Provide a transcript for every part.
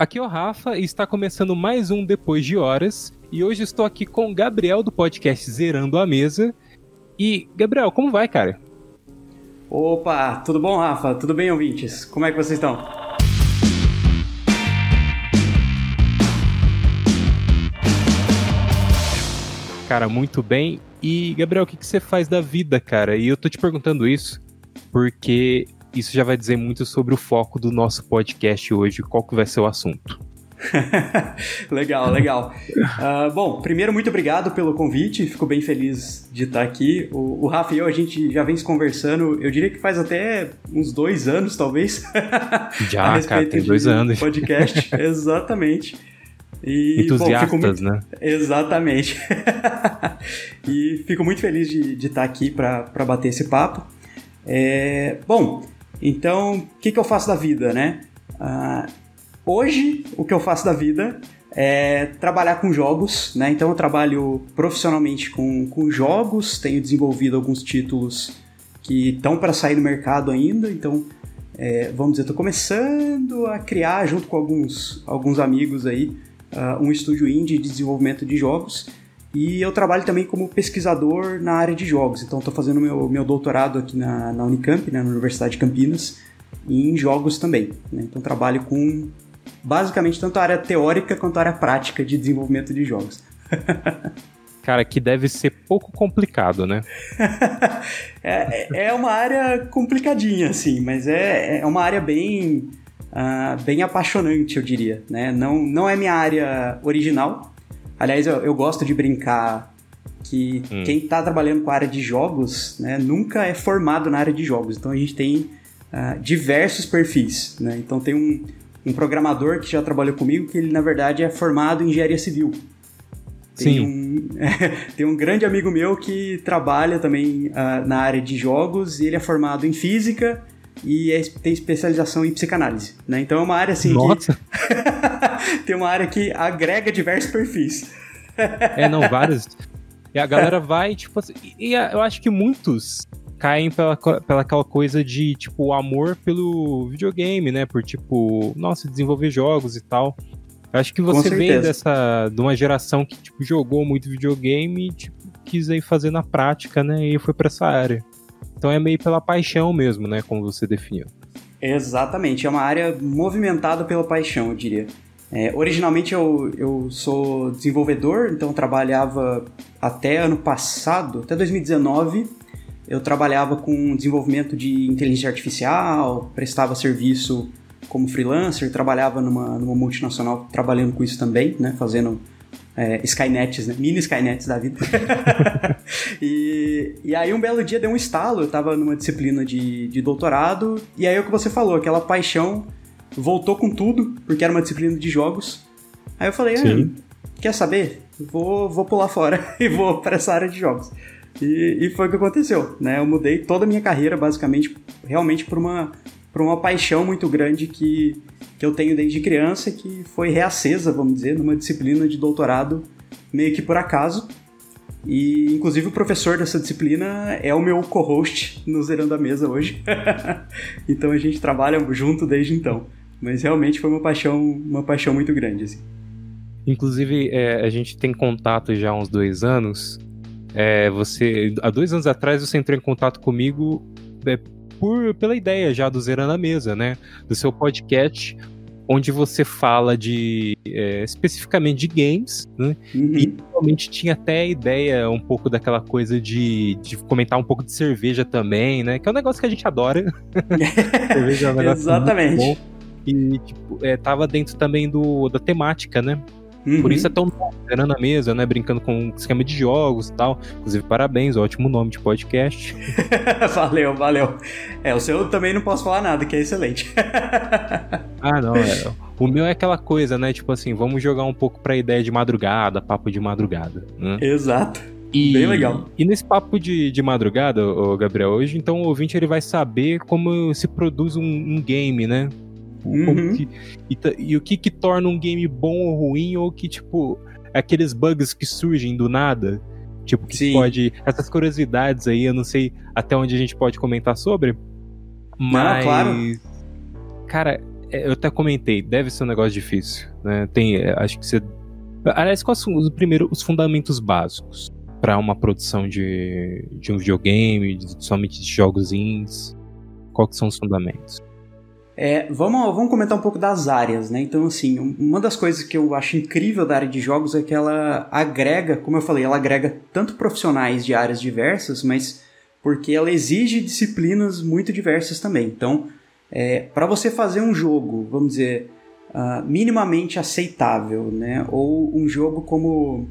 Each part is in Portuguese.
aqui é o Rafa e está começando mais um Depois de Horas. E hoje estou aqui com o Gabriel do podcast Zerando a Mesa. E, Gabriel, como vai, cara? Opa, tudo bom, Rafa? Tudo bem, ouvintes? Como é que vocês estão? Cara, muito bem. E, Gabriel, o que, que você faz da vida, cara? E eu tô te perguntando isso porque isso já vai dizer muito sobre o foco do nosso podcast hoje, qual que vai ser o assunto. legal, legal. Uh, bom, primeiro, muito obrigado pelo convite, fico bem feliz de estar aqui. O, o Rafa e eu, a gente já vem se conversando, eu diria que faz até uns dois anos, talvez. Já, cara, tem dois anos. Podcast, exatamente. E, Entusiastas, bom, muito... né? Exatamente. e fico muito feliz de, de estar aqui para bater esse papo. É, bom, então, o que, que eu faço da vida, né? Uh, hoje, o que eu faço da vida é trabalhar com jogos, né? Então, eu trabalho profissionalmente com, com jogos, tenho desenvolvido alguns títulos que estão para sair no mercado ainda, então, é, vamos dizer, estou começando a criar, junto com alguns, alguns amigos aí, uh, um estúdio indie de desenvolvimento de jogos. E eu trabalho também como pesquisador na área de jogos. Então, estou fazendo meu, meu doutorado aqui na, na Unicamp, né, na Universidade de Campinas, em jogos também. Né? Então, trabalho com basicamente tanto a área teórica quanto a área prática de desenvolvimento de jogos. Cara, que deve ser pouco complicado, né? é, é uma área complicadinha, assim, mas é, é uma área bem, uh, bem apaixonante, eu diria. Né? Não, não é minha área original, Aliás, eu, eu gosto de brincar que hum. quem está trabalhando com a área de jogos né, nunca é formado na área de jogos. Então a gente tem uh, diversos perfis. Né? Então tem um, um programador que já trabalhou comigo que ele, na verdade, é formado em engenharia civil. Tem Sim. Um, tem um grande amigo meu que trabalha também uh, na área de jogos e ele é formado em física e é, tem especialização em psicanálise, né? Então é uma área assim Nossa. que tem uma área que agrega diversos perfis. é, não, vários. E a galera vai, tipo assim, e eu acho que muitos caem pela, pela aquela coisa de, tipo, amor pelo videogame, né? Por, tipo, nossa, desenvolver jogos e tal. Eu acho que você vem dessa, de uma geração que, tipo, jogou muito videogame e, tipo, quis aí fazer na prática, né? E foi pra essa área. Então é meio pela paixão mesmo, né? Como você definiu. Exatamente, é uma área movimentada pela paixão, eu diria. É, originalmente eu, eu sou desenvolvedor, então trabalhava até ano passado, até 2019, eu trabalhava com desenvolvimento de inteligência artificial, prestava serviço como freelancer, trabalhava numa, numa multinacional trabalhando com isso também, né, fazendo é, Skynets, né? Mini Skynets da vida. e, e aí um belo dia deu um estalo, eu tava numa disciplina de, de doutorado, e aí é o que você falou, aquela paixão voltou com tudo, porque era uma disciplina de jogos. Aí eu falei, ah, quer saber? Vou, vou pular fora e vou para essa área de jogos. E, e, foi o que aconteceu, né? Eu mudei toda a minha carreira, basicamente, realmente por uma, por uma paixão muito grande que, que eu tenho desde criança, que foi reacesa, vamos dizer, numa disciplina de doutorado meio que por acaso. E, inclusive, o professor dessa disciplina é o meu co-host no Zerando a Mesa hoje. então a gente trabalha junto desde então. Mas realmente foi uma paixão, uma paixão muito grande, assim. Inclusive, é, a gente tem contato já há uns dois anos. É, você, há dois anos atrás, você entrou em contato comigo é, por, pela ideia já do Zerando a Mesa, né? Do seu podcast, onde você fala de é, especificamente de games, né? Uhum. E realmente tinha até a ideia um pouco daquela coisa de, de comentar um pouco de cerveja também, né? Que é um negócio que a gente adora. cerveja é um negócio Exatamente. Muito bom. E tipo, é, tava dentro também do, da temática, né? Uhum. Por isso é tão era na mesa, né? Brincando com esquema de jogos e tal. Inclusive, parabéns, ótimo nome de podcast. valeu, valeu. É, o seu também não posso falar nada, que é excelente. ah, não, é. O meu é aquela coisa, né? Tipo assim, vamos jogar um pouco pra ideia de madrugada, papo de madrugada. Né? Exato. E, Bem legal. E nesse papo de, de madrugada, Gabriel, hoje então o ouvinte ele vai saber como se produz um, um game, né? Uhum. Que, e, e, o que que torna um game bom ou ruim, ou que, tipo, aqueles bugs que surgem do nada. Tipo, que Sim. pode. Essas curiosidades aí, eu não sei até onde a gente pode comentar sobre. Mas. Não, claro. Cara, é, eu até comentei, deve ser um negócio difícil, né? Tem, é, acho que você. Aliás, quais são os primeiros, os fundamentos básicos para uma produção de, de um videogame, somente de jogos indies? Quais são os fundamentos? É, vamos, vamos comentar um pouco das áreas, né? Então, assim, uma das coisas que eu acho incrível da área de jogos é que ela agrega, como eu falei, ela agrega tanto profissionais de áreas diversas, mas porque ela exige disciplinas muito diversas também. Então, é, para você fazer um jogo, vamos dizer, uh, minimamente aceitável, né? Ou um jogo como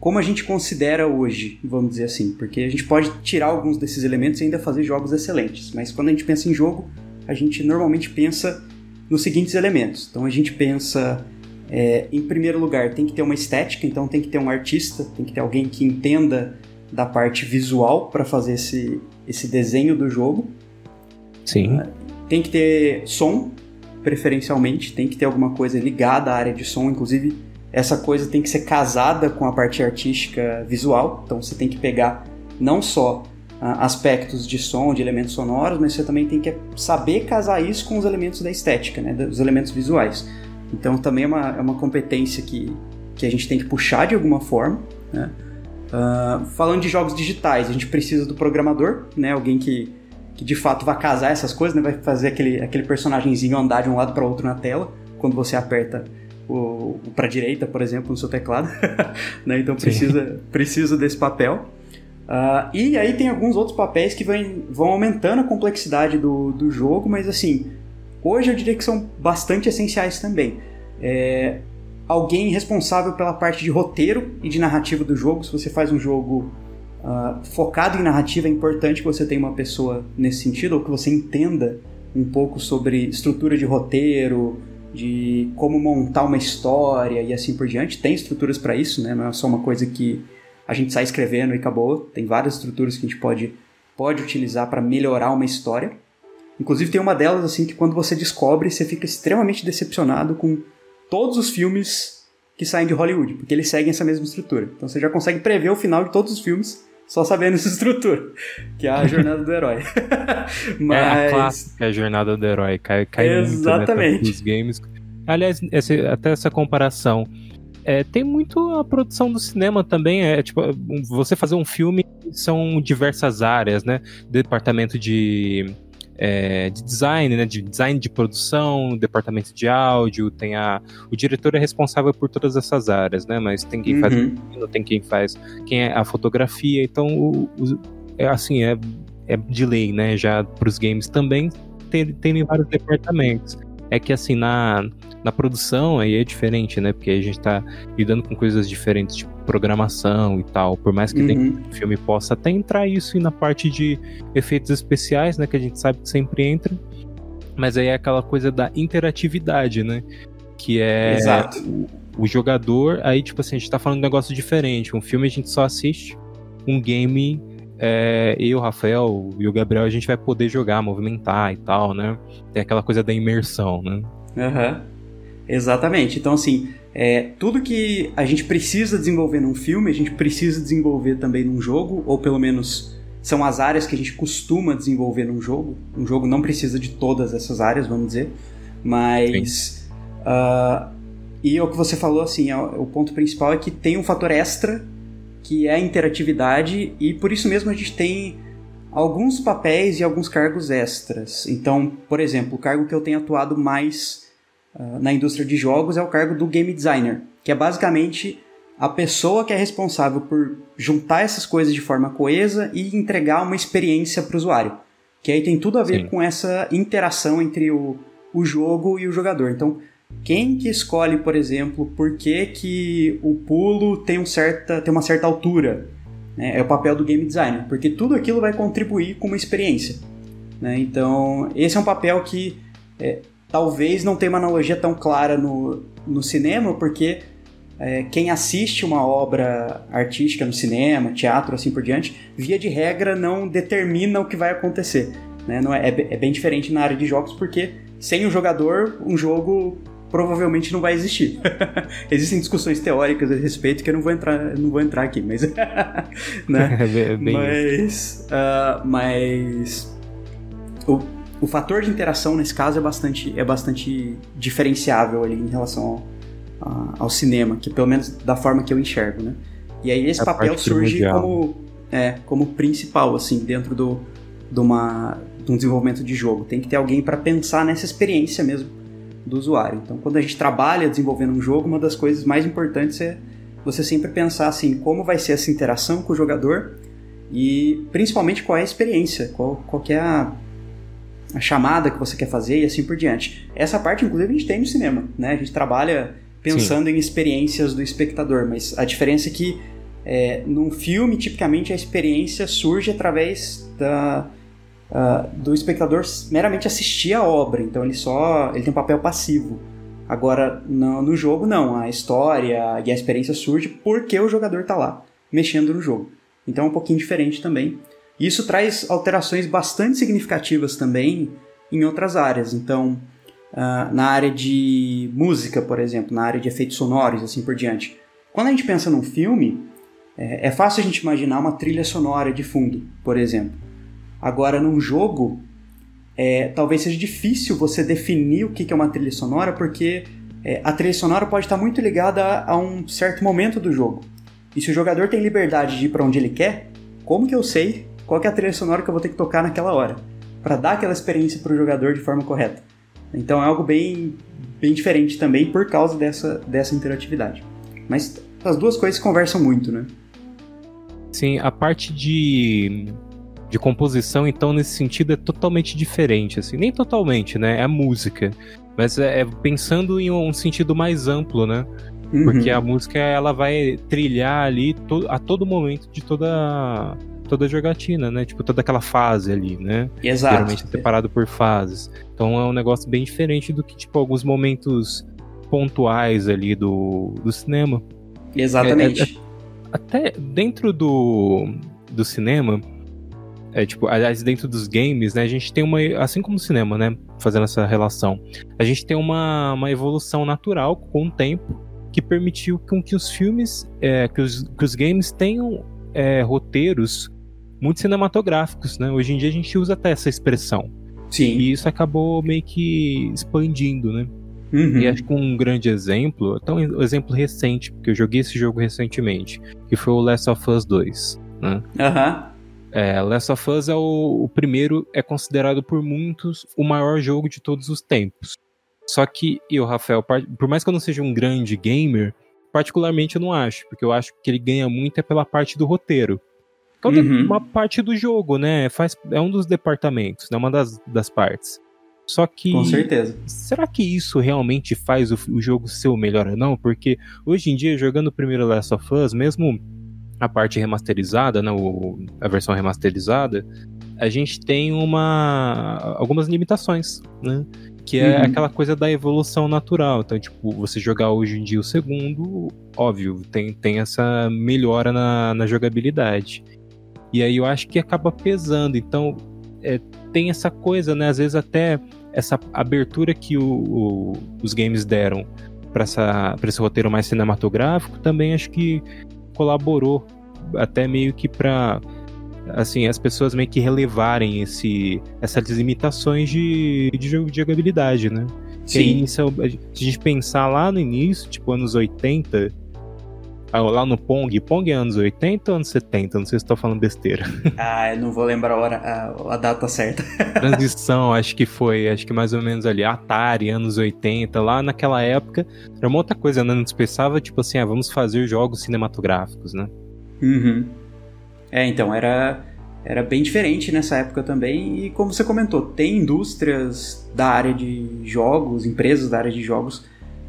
como a gente considera hoje, vamos dizer assim, porque a gente pode tirar alguns desses elementos e ainda fazer jogos excelentes, mas quando a gente pensa em jogo, a gente normalmente pensa nos seguintes elementos. Então a gente pensa, é, em primeiro lugar, tem que ter uma estética, então tem que ter um artista, tem que ter alguém que entenda da parte visual para fazer esse, esse desenho do jogo. Sim. Uh, tem que ter som, preferencialmente, tem que ter alguma coisa ligada à área de som, inclusive essa coisa tem que ser casada com a parte artística visual, então você tem que pegar não só ah, aspectos de som, de elementos sonoros, mas você também tem que saber casar isso com os elementos da estética, né, dos elementos visuais. Então também é uma, é uma competência que, que a gente tem que puxar de alguma forma. Né? Uh, falando de jogos digitais, a gente precisa do programador, né, alguém que que de fato vai casar essas coisas, né? Vai fazer aquele, aquele personagemzinho andar de um lado para outro na tela, quando você aperta o, o para direita, por exemplo, no seu teclado, né? Então precisa, precisa desse papel. Uh, e aí tem alguns outros papéis que vão, vão aumentando a complexidade do, do jogo, mas assim, hoje eu diria que são bastante essenciais também. É, alguém responsável pela parte de roteiro e de narrativa do jogo, se você faz um jogo uh, focado em narrativa, é importante que você tenha uma pessoa nesse sentido, ou que você entenda um pouco sobre estrutura de roteiro, de como montar uma história e assim por diante. Tem estruturas para isso, né? Não é só uma coisa que a gente sai escrevendo e acabou. Tem várias estruturas que a gente pode, pode utilizar para melhorar uma história. Inclusive tem uma delas assim que quando você descobre, você fica extremamente decepcionado com todos os filmes que saem de Hollywood, porque eles seguem essa mesma estrutura. Então você já consegue prever o final de todos os filmes só sabendo essa estrutura, que é a jornada do herói. Mas... É a clássica jornada do herói, cai, cai Exatamente. muito nos games. Aliás, esse, até essa comparação, é, tem muito a produção do cinema também, é tipo, você fazer um filme são diversas áreas, né? Departamento de é, de design, né, de design de produção, departamento de áudio, tem a, o diretor é responsável por todas essas áreas, né, mas tem quem uhum. faz o tem quem faz quem é a fotografia, então o, o, é assim é, é de lei, né, já para os games também tem, tem vários departamentos. É que assim na na produção aí é diferente, né? Porque a gente tá lidando com coisas diferentes, tipo programação e tal. Por mais que uhum. do filme possa até entrar isso e na parte de efeitos especiais, né? Que a gente sabe que sempre entra. Mas aí é aquela coisa da interatividade, né? Que é o, o, jogador. Aí, tipo assim, a gente tá falando de um negócio diferente. Um filme a gente só assiste, um game. É, eu, o Rafael e o Gabriel, a gente vai poder jogar, movimentar e tal, né? Tem aquela coisa da imersão, né? Aham. Uhum. Exatamente. Então, assim, é, tudo que a gente precisa desenvolver num filme, a gente precisa desenvolver também num jogo, ou pelo menos são as áreas que a gente costuma desenvolver num jogo. Um jogo não precisa de todas essas áreas, vamos dizer, mas. Uh, e o que você falou, assim, é, o ponto principal é que tem um fator extra, que é a interatividade, e por isso mesmo a gente tem alguns papéis e alguns cargos extras. Então, por exemplo, o cargo que eu tenho atuado mais uh, na indústria de jogos é o cargo do game designer, que é basicamente a pessoa que é responsável por juntar essas coisas de forma coesa e entregar uma experiência para o usuário. Que aí tem tudo a ver Sim. com essa interação entre o, o jogo e o jogador. Então, quem que escolhe, por exemplo, por que, que o pulo tem, um certa, tem uma certa altura? Né? É o papel do game designer, porque tudo aquilo vai contribuir com uma experiência. Né? Então, esse é um papel que é, talvez não tenha uma analogia tão clara no, no cinema, porque é, quem assiste uma obra artística no cinema, teatro, assim por diante, via de regra não determina o que vai acontecer. Né? Não é, é, é bem diferente na área de jogos, porque sem o jogador, um jogo provavelmente não vai existir. Existem discussões teóricas a respeito que eu não vou entrar, não vou entrar aqui, mas, né? É bem mas, uh, mas o, o fator de interação nesse caso é bastante, é bastante diferenciável ali em relação ao, a, ao cinema, que pelo menos da forma que eu enxergo, né? E aí esse papel surge como, é, como principal, assim, dentro do, de, uma, de um desenvolvimento de jogo. Tem que ter alguém para pensar nessa experiência mesmo do usuário. Então, quando a gente trabalha desenvolvendo um jogo, uma das coisas mais importantes é você sempre pensar assim, como vai ser essa interação com o jogador e principalmente qual é a experiência, qual, qual é a, a chamada que você quer fazer e assim por diante. Essa parte, inclusive, a gente tem no cinema, né? A gente trabalha pensando Sim. em experiências do espectador, mas a diferença é que é, num filme, tipicamente, a experiência surge através da, uh, do espectador meramente assistir a obra, então ele só ele tem um papel passivo. Agora, no, no jogo, não. A história e a experiência surge porque o jogador está lá, mexendo no jogo. Então é um pouquinho diferente também. Isso traz alterações bastante significativas também em outras áreas. Então, uh, na área de música, por exemplo, na área de efeitos sonoros, assim por diante. Quando a gente pensa num filme, é, é fácil a gente imaginar uma trilha sonora de fundo, por exemplo. Agora, num jogo, é, talvez seja difícil você definir o que é uma trilha sonora, porque é, a trilha sonora pode estar muito ligada a um certo momento do jogo. E se o jogador tem liberdade de ir para onde ele quer, como que eu sei qual é a trilha sonora que eu vou ter que tocar naquela hora? Para dar aquela experiência para o jogador de forma correta. Então é algo bem, bem diferente também por causa dessa, dessa interatividade. Mas as duas coisas conversam muito, né? Sim, a parte de, de composição, então, nesse sentido, é totalmente diferente, assim. Nem totalmente, né? É a música. Mas é, é pensando em um sentido mais amplo, né? Uhum. Porque a música, ela vai trilhar ali to a todo momento de toda toda a jogatina, né? Tipo, toda aquela fase ali, né? Exato. Geralmente é separado por fases. Então é um negócio bem diferente do que, tipo, alguns momentos pontuais ali do, do cinema. Exatamente. É, é, até dentro do, do cinema, é tipo, aliás, dentro dos games, né, a gente tem uma, assim como o cinema, né, fazendo essa relação, a gente tem uma, uma evolução natural com o tempo que permitiu com que os filmes, é, que, os, que os games tenham é, roteiros muito cinematográficos, né? Hoje em dia a gente usa até essa expressão. Sim. E isso acabou meio que expandindo, né? Uhum. E acho que um grande exemplo, até um exemplo recente, porque eu joguei esse jogo recentemente, que foi o Last of Us 2. Né? Uhum. É, Last of Us é o, o primeiro, é considerado por muitos o maior jogo de todos os tempos. Só que eu, Rafael, por mais que eu não seja um grande gamer, particularmente eu não acho, porque eu acho que ele ganha muito é pela parte do roteiro. Toda uhum. uma parte do jogo, né? Faz, é um dos departamentos, né? Uma das, das partes. Só que. Com certeza. Será que isso realmente faz o, o jogo ser o melhor ou não? Porque hoje em dia, jogando o primeiro Last of Us, mesmo a parte remasterizada, né, o, a versão remasterizada, a gente tem uma algumas limitações, né? Que é uhum. aquela coisa da evolução natural. Então, tipo, você jogar hoje em dia o segundo, óbvio, tem, tem essa melhora na, na jogabilidade. E aí eu acho que acaba pesando. Então, é, tem essa coisa, né? Às vezes até essa abertura que o, o, os games deram para esse roteiro mais cinematográfico também acho que colaborou até meio que para assim as pessoas meio que relevarem esse essas limitações de, de jogabilidade, né? Sim. se a gente pensar lá no início, tipo anos 80, ah, lá no Pong. Pong é anos 80 ou anos 70? Não sei se estou falando besteira. Ah, eu não vou lembrar a hora, a, a data certa. Transição, acho que foi, acho que mais ou menos ali, Atari, anos 80, lá naquela época, era uma outra coisa, né? Não pensava, tipo assim, ah, vamos fazer jogos cinematográficos, né? Uhum. É, então, era, era bem diferente nessa época também, e como você comentou, tem indústrias da área de jogos, empresas da área de jogos,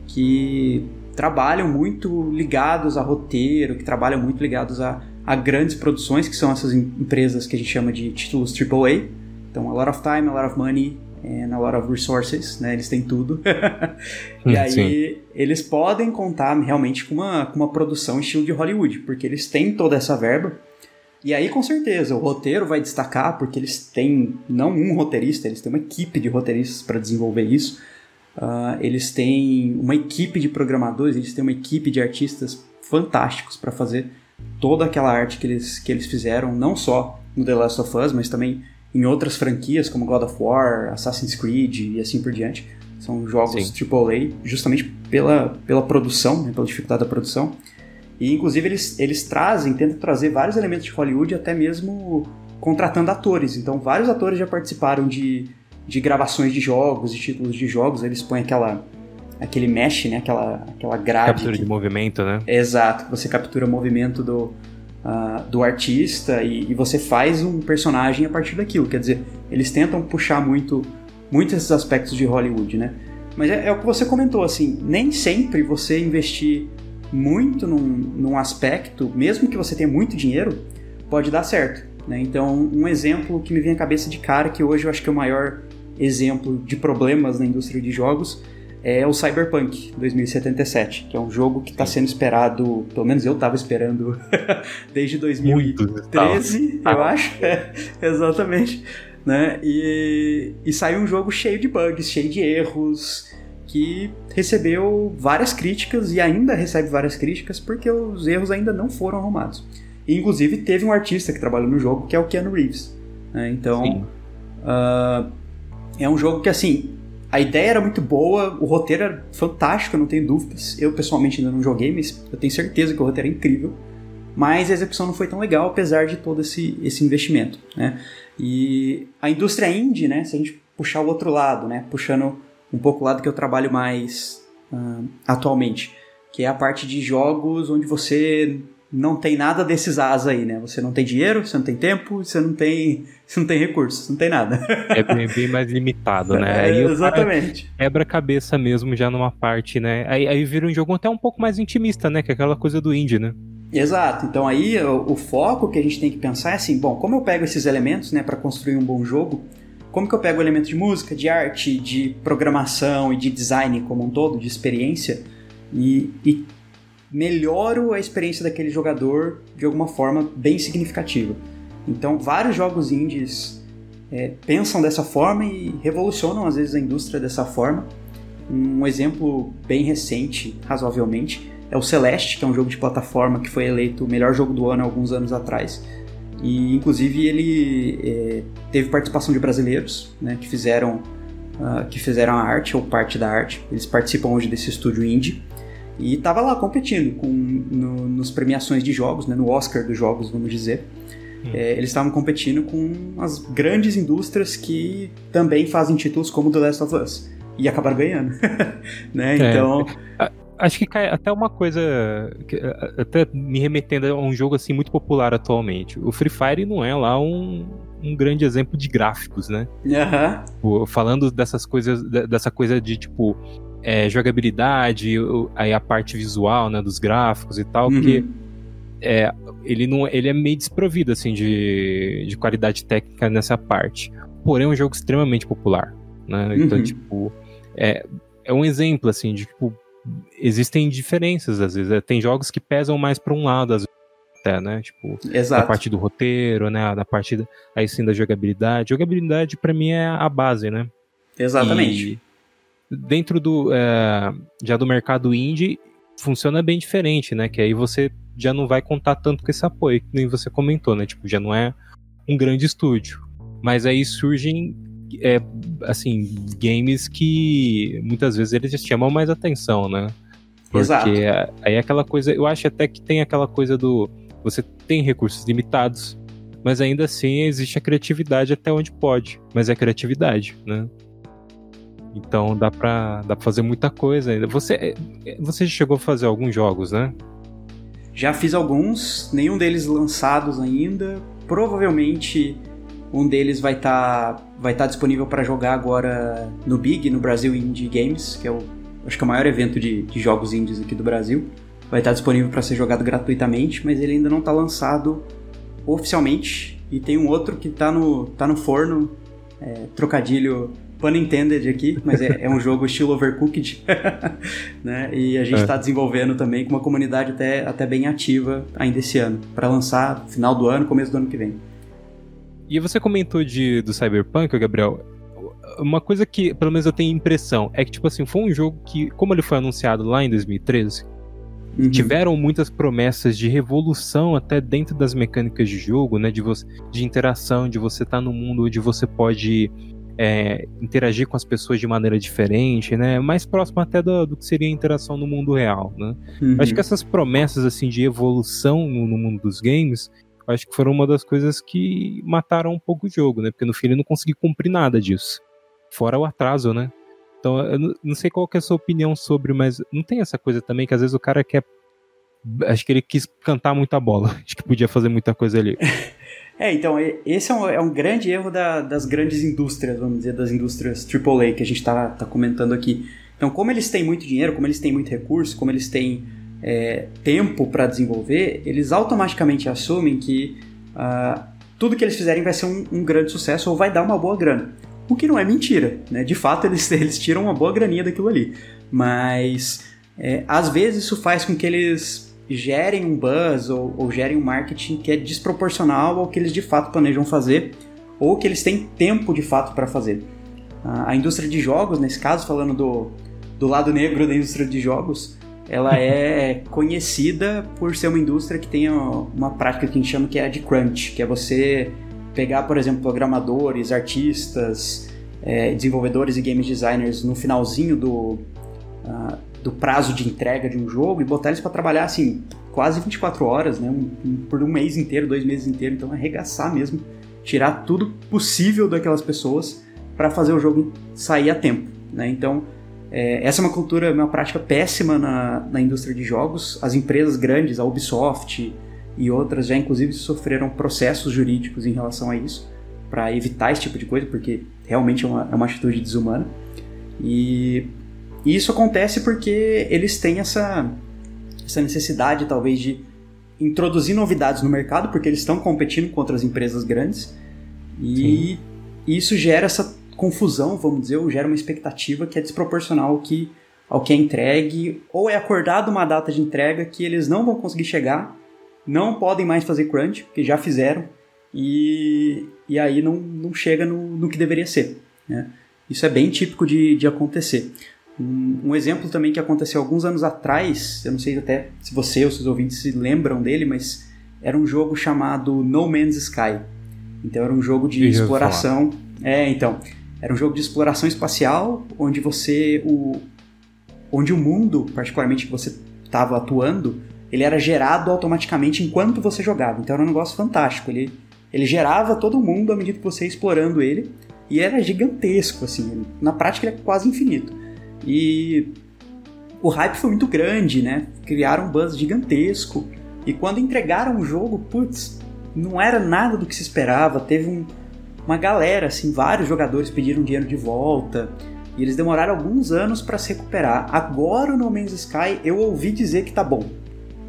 que trabalham muito ligados a roteiro, que trabalham muito ligados a, a grandes produções, que são essas empresas que a gente chama de títulos AAA. Então, a lot of time, a lot of money and a lot of resources, né? Eles têm tudo. e aí, Sim. eles podem contar realmente com uma, com uma produção estilo de Hollywood, porque eles têm toda essa verba. E aí, com certeza, o roteiro vai destacar, porque eles têm não um roteirista, eles têm uma equipe de roteiristas para desenvolver isso. Uh, eles têm uma equipe de programadores, eles têm uma equipe de artistas fantásticos para fazer toda aquela arte que eles, que eles fizeram, não só no The Last of Us, mas também em outras franquias, como God of War, Assassin's Creed e assim por diante. São jogos Sim. AAA, justamente pela, pela produção, né, pela dificuldade da produção. E, inclusive, eles, eles trazem, tentam trazer vários elementos de Hollywood, até mesmo contratando atores. Então, vários atores já participaram de, de gravações de jogos, de títulos de jogos. Eles põem aquela aquele mesh, né? Aquela, aquela grade. Captura que... de movimento, né? Exato, você captura o movimento do, uh, do artista e, e, você faz um personagem a partir daquilo. Quer dizer, eles tentam puxar muito, muito esses aspectos de Hollywood, né? Mas é, é o que você comentou, assim, nem sempre você investir muito num, num aspecto, mesmo que você tenha muito dinheiro, pode dar certo. Né? Então, um exemplo que me vem à cabeça de cara, que hoje eu acho que é o maior exemplo de problemas na indústria de jogos, é o Cyberpunk 2077, que é um jogo que está sendo esperado, pelo menos eu estava esperando desde 2013, eu acho. É, exatamente. Né? E, e saiu um jogo cheio de bugs, cheio de erros, que recebeu várias críticas e ainda recebe várias críticas porque os erros ainda não foram arrumados. E, inclusive, teve um artista que trabalha no jogo, que é o Keanu Reeves. Né? Então, uh, é um jogo que, assim, a ideia era muito boa, o roteiro era fantástico, não tenho dúvidas. Eu pessoalmente ainda não joguei, mas eu tenho certeza que o roteiro é incrível. Mas a execução não foi tão legal, apesar de todo esse, esse investimento. Né? E a indústria indie, né, se a gente puxar o outro lado, né, puxando um pouco o lado que eu trabalho mais uh, atualmente, que é a parte de jogos onde você não tem nada desses as aí, né? Você não tem dinheiro, você não tem tempo, você não tem, você não tem recursos, não tem nada. é bem, bem mais limitado, né? É, exatamente. Quebra-cabeça mesmo já numa parte, né? Aí, aí vira um jogo até um pouco mais intimista, né? Que é aquela coisa do indie, né? Exato. Então aí o, o, foco que a gente tem que pensar é assim, bom, como eu pego esses elementos, né, para construir um bom jogo? Como que eu pego o elemento de música, de arte, de programação e de design como um todo, de experiência e, e melhoro a experiência daquele jogador de alguma forma bem significativa. Então, vários jogos indies é, pensam dessa forma e revolucionam às vezes a indústria dessa forma. Um exemplo bem recente, razoavelmente, é o Celeste, que é um jogo de plataforma que foi eleito o melhor jogo do ano alguns anos atrás. E inclusive ele é, teve participação de brasileiros né, que fizeram uh, que fizeram a arte ou parte da arte. Eles participam hoje desse estúdio indie. E estava lá competindo com, no, nos premiações de jogos, né, no Oscar dos jogos, vamos dizer. Hum. É, eles estavam competindo com as grandes indústrias que também fazem títulos como The Last of Us. E acabaram ganhando. né? É, então. Acho que cai até uma coisa. Até me remetendo a um jogo assim muito popular atualmente. O Free Fire não é lá um, um grande exemplo de gráficos, né? Uhum. Falando dessas coisas, dessa coisa de tipo é, jogabilidade, aí a parte visual, né, dos gráficos e tal, uhum. porque é, ele, não, ele é meio desprovido, assim, de, de qualidade técnica nessa parte. Porém, é um jogo extremamente popular, né? Então, uhum. tipo, é, é um exemplo, assim, de, tipo, existem diferenças, às vezes. É, tem jogos que pesam mais para um lado, às vezes, até, né? Tipo, Exato. na parte do roteiro, né? Na parte, da, aí sim, da jogabilidade. Jogabilidade, para mim, é a base, né? Exatamente. E, dentro do é, já do mercado indie funciona bem diferente, né? Que aí você já não vai contar tanto com esse apoio, que nem você comentou, né? Tipo, já não é um grande estúdio. Mas aí surgem, é, assim, games que muitas vezes eles chamam mais atenção, né? Porque Exato. aí é aquela coisa, eu acho até que tem aquela coisa do você tem recursos limitados, mas ainda assim existe a criatividade até onde pode, mas é criatividade, né? Então dá pra, dá pra fazer muita coisa ainda. Você, você chegou a fazer alguns jogos, né? Já fiz alguns, nenhum deles lançados ainda. Provavelmente um deles vai estar tá, vai tá disponível para jogar agora no Big, no Brasil Indie Games, que é o acho que é o maior evento de, de jogos indies aqui do Brasil. Vai estar tá disponível para ser jogado gratuitamente, mas ele ainda não está lançado oficialmente. E tem um outro que está no, tá no forno, é, trocadilho pun intended aqui, mas é, é um jogo estilo Overcooked, né? E a gente está é. desenvolvendo também com uma comunidade até, até bem ativa ainda esse ano, para lançar final do ano, começo do ano que vem. E você comentou de, do Cyberpunk, Gabriel. Uma coisa que, pelo menos eu tenho impressão, é que, tipo assim, foi um jogo que, como ele foi anunciado lá em 2013, uhum. tiveram muitas promessas de revolução até dentro das mecânicas de jogo, né? De, você, de interação, de você estar tá no mundo onde você pode é, interagir com as pessoas de maneira diferente, né? Mais próximo até do, do que seria a interação no mundo real, né? Uhum. Acho que essas promessas assim de evolução no, no, mundo dos games, acho que foram uma das coisas que mataram um pouco o jogo, né? Porque no fim ele não conseguiu cumprir nada disso. Fora o atraso, né? Então, eu não sei qual é a sua opinião sobre, mas não tem essa coisa também que às vezes o cara quer. Acho que ele quis cantar muita bola. Acho que podia fazer muita coisa ali. É, então, esse é um, é um grande erro da, das grandes indústrias, vamos dizer, das indústrias AAA que a gente está tá comentando aqui. Então, como eles têm muito dinheiro, como eles têm muito recurso, como eles têm é, tempo para desenvolver, eles automaticamente assumem que uh, tudo que eles fizerem vai ser um, um, grande sucesso ou vai dar uma boa grana. O que não é mentira, né? De fato, eles, eles tiram uma boa graninha daquilo ali. Mas, é, às vezes, isso faz com que eles gerem um buzz ou, ou gerem um marketing que é desproporcional ao que eles de fato planejam fazer ou que eles têm tempo de fato para fazer. A indústria de jogos, nesse caso, falando do, do lado negro da indústria de jogos, ela é conhecida por ser uma indústria que tem uma prática que a gente chama que é de crunch, que é você pegar, por exemplo, programadores, artistas, é, desenvolvedores e game designers no finalzinho do, uh, do prazo de entrega de um jogo e botar eles para trabalhar assim quase 24 horas, né? Um, um, por um mês inteiro, dois meses inteiros, então arregaçar mesmo, tirar tudo possível daquelas pessoas para fazer o jogo sair a tempo, né? Então é, essa é uma cultura, uma prática péssima na, na indústria de jogos. As empresas grandes, a Ubisoft e outras já inclusive sofreram processos jurídicos em relação a isso para evitar esse tipo de coisa, porque realmente é uma, é uma atitude desumana. E e isso acontece porque eles têm essa, essa necessidade, talvez, de introduzir novidades no mercado, porque eles estão competindo contra as empresas grandes. E isso gera essa confusão, vamos dizer, ou gera uma expectativa que é desproporcional ao que, ao que é entregue, ou é acordado uma data de entrega que eles não vão conseguir chegar, não podem mais fazer crunch, porque já fizeram, e, e aí não, não chega no, no que deveria ser. Né? Isso é bem típico de, de acontecer. Um, exemplo também que aconteceu alguns anos atrás, eu não sei até se você ou seus ouvintes se lembram dele, mas era um jogo chamado No Man's Sky. Então era um jogo de exploração. É, então. Era um jogo de exploração espacial, onde você. O, onde o mundo, particularmente que você estava atuando, ele era gerado automaticamente enquanto você jogava. Então era um negócio fantástico. Ele, ele gerava todo mundo à medida que você ia explorando ele. E era gigantesco, assim. Na prática ele é quase infinito. E o hype foi muito grande, né? Criaram um buzz gigantesco. E quando entregaram o jogo, putz, não era nada do que se esperava. Teve um, uma galera, assim, vários jogadores pediram dinheiro de volta. E eles demoraram alguns anos para se recuperar. Agora o No Man's Sky eu ouvi dizer que tá bom.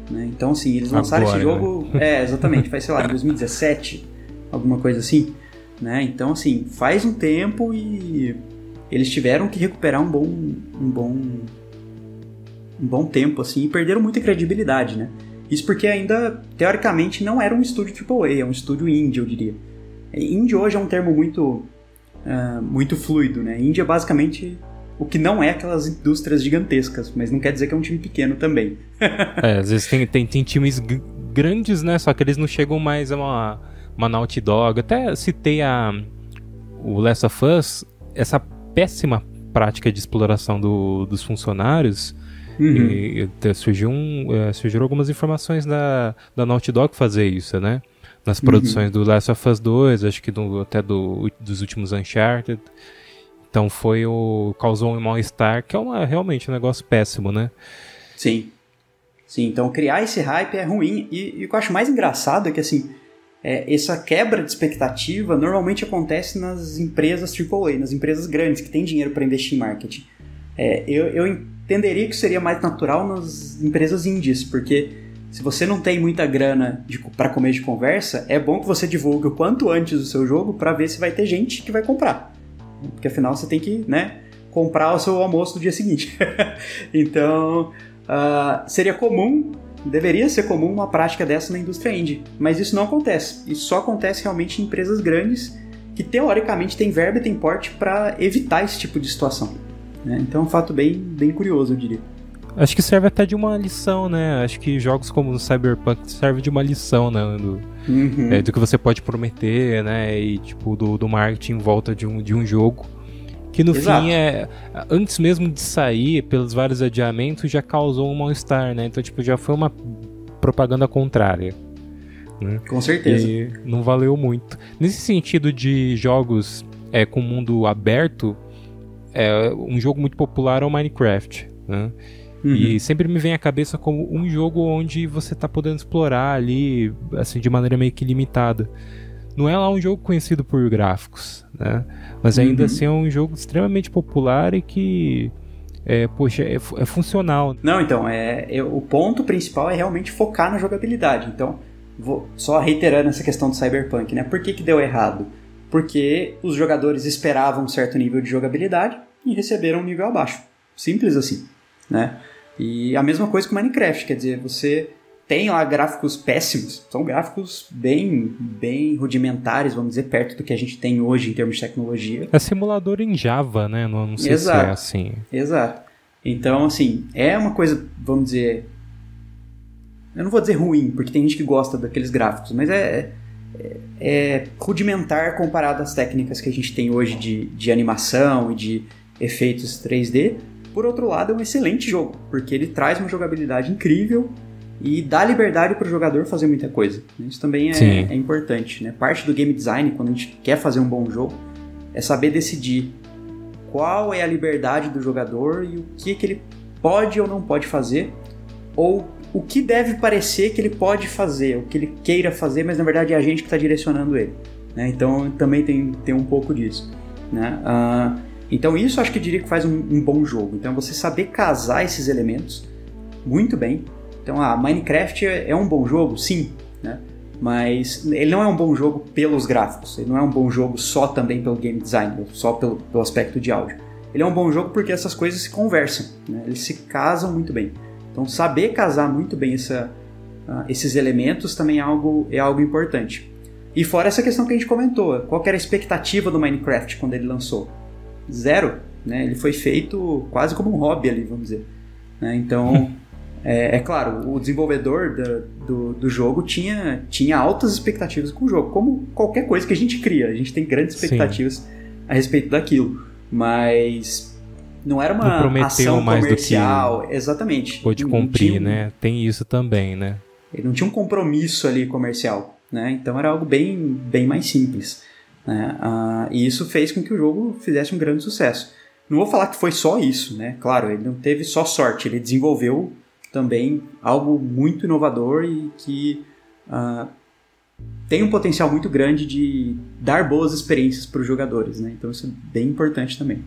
Né? Então, assim, eles lançaram Agora, esse jogo. Né? É, exatamente, faz, sei lá, 2017, alguma coisa assim. Né? Então, assim, faz um tempo e eles tiveram que recuperar um bom, um bom, um bom tempo assim e perderam muita credibilidade, né? Isso porque ainda teoricamente não era um estúdio AAA, é um estúdio indie, eu diria. Indie hoje é um termo muito uh, muito fluido, né? Indie é basicamente o que não é aquelas indústrias gigantescas, mas não quer dizer que é um time pequeno também. é, às vezes tem, tem, tem times grandes, né? Só que eles não chegam mais a uma, uma Naughty Dog. Até citei a, o Last of Us, essa péssima prática de exploração do, dos funcionários. Uhum. E, e surgiu um, é, surgiram algumas informações da, da Naughty Dog fazer isso, né? Nas produções uhum. do Last of Us 2, acho que do, até do, dos últimos Uncharted. Então foi o. causou um mal-estar, que é uma, realmente um negócio péssimo, né? Sim. Sim, então criar esse hype é ruim. E, e o que eu acho mais engraçado é que assim é, essa quebra de expectativa normalmente acontece nas empresas AAA, nas empresas grandes que têm dinheiro para investir em marketing. É, eu, eu entenderia que seria mais natural nas empresas indies, porque se você não tem muita grana para comer de conversa, é bom que você divulgue o quanto antes o seu jogo para ver se vai ter gente que vai comprar. Porque afinal você tem que né, comprar o seu almoço no dia seguinte. então, uh, seria comum Deveria ser comum uma prática dessa na indústria indie, mas isso não acontece. Isso só acontece realmente em empresas grandes que teoricamente têm verba e têm porte para evitar esse tipo de situação. Né? Então é um fato bem, bem curioso, eu diria. Acho que serve até de uma lição, né? Acho que jogos como o Cyberpunk servem de uma lição, né? Do, uhum. é, do que você pode prometer, né? E tipo, do, do marketing em volta de um, de um jogo. Que no Exato. fim é. Antes mesmo de sair, pelos vários adiamentos, já causou um mal-estar, né? Então, tipo, já foi uma propaganda contrária. Né? Com certeza. E não valeu muito. Nesse sentido de jogos é, com mundo aberto, é, um jogo muito popular é o Minecraft. Né? Uhum. E sempre me vem à cabeça como um jogo onde você está podendo explorar ali, assim, de maneira meio que limitada. Não é lá um jogo conhecido por gráficos, né? Mas ainda uhum. assim é um jogo extremamente popular e que, é, poxa, é, é funcional. Não, então, é, é, o ponto principal é realmente focar na jogabilidade. Então, vou só reiterando essa questão do Cyberpunk, né? Por que, que deu errado? Porque os jogadores esperavam um certo nível de jogabilidade e receberam um nível abaixo. Simples assim né? E a mesma coisa com Minecraft, quer dizer, você tem lá gráficos péssimos, são gráficos bem, bem rudimentares, vamos dizer, perto do que a gente tem hoje em termos de tecnologia. É simulador em Java, né? Não, não sei Exato. se é assim. Exato. Então, assim, é uma coisa, vamos dizer. Eu não vou dizer ruim, porque tem gente que gosta daqueles gráficos, mas é, é, é rudimentar comparado às técnicas que a gente tem hoje de, de animação e de efeitos 3D por outro lado, é um excelente jogo, porque ele traz uma jogabilidade incrível e dá liberdade para o jogador fazer muita coisa. Isso também é, é, importante. Né? Parte do game design, quando a gente quer fazer um bom jogo, é saber decidir qual é a liberdade do jogador e o que, que ele pode ou não pode fazer, ou o que deve parecer que ele pode fazer, o que ele queira fazer, mas na verdade é a gente que está direcionando ele. Né? Então também tem, tem um pouco disso. Né? Uh, então isso acho que diria que faz um, um, bom jogo. Então você saber casar esses elementos muito bem. Então, ah, Minecraft é, é um bom jogo, sim, né? Mas ele não é um bom jogo pelos gráficos. Ele não é um bom jogo só também pelo game design, só pelo, pelo aspecto de áudio. Ele é um bom jogo porque essas coisas se conversam, né? eles se casam muito bem. Então saber casar muito bem essa, uh, esses elementos também é algo, é algo importante. E fora essa questão que a gente comentou, qual era a expectativa do Minecraft quando ele lançou? zero. Né? Ele foi feito quase como um hobby ali, vamos dizer. Né? Então, é, é, claro, o desenvolvedor do, do, do, jogo tinha, tinha altas expectativas com o jogo, como qualquer coisa que a gente cria. A gente tem grandes expectativas Sim. a respeito daquilo. Mas não era uma não ação mais comercial. Do que exatamente. Pode cumprir, um, né? Tem isso também, né? Ele não tinha um compromisso ali comercial. Né? Então era algo bem, bem mais simples. Né? Ah, e isso fez com que o jogo fizesse um grande sucesso. Não vou falar que foi só isso, né? Claro, ele não teve só sorte, ele desenvolveu também algo muito inovador e que ah, tem um potencial muito grande de dar boas experiências para os jogadores, né? Então isso é bem importante também.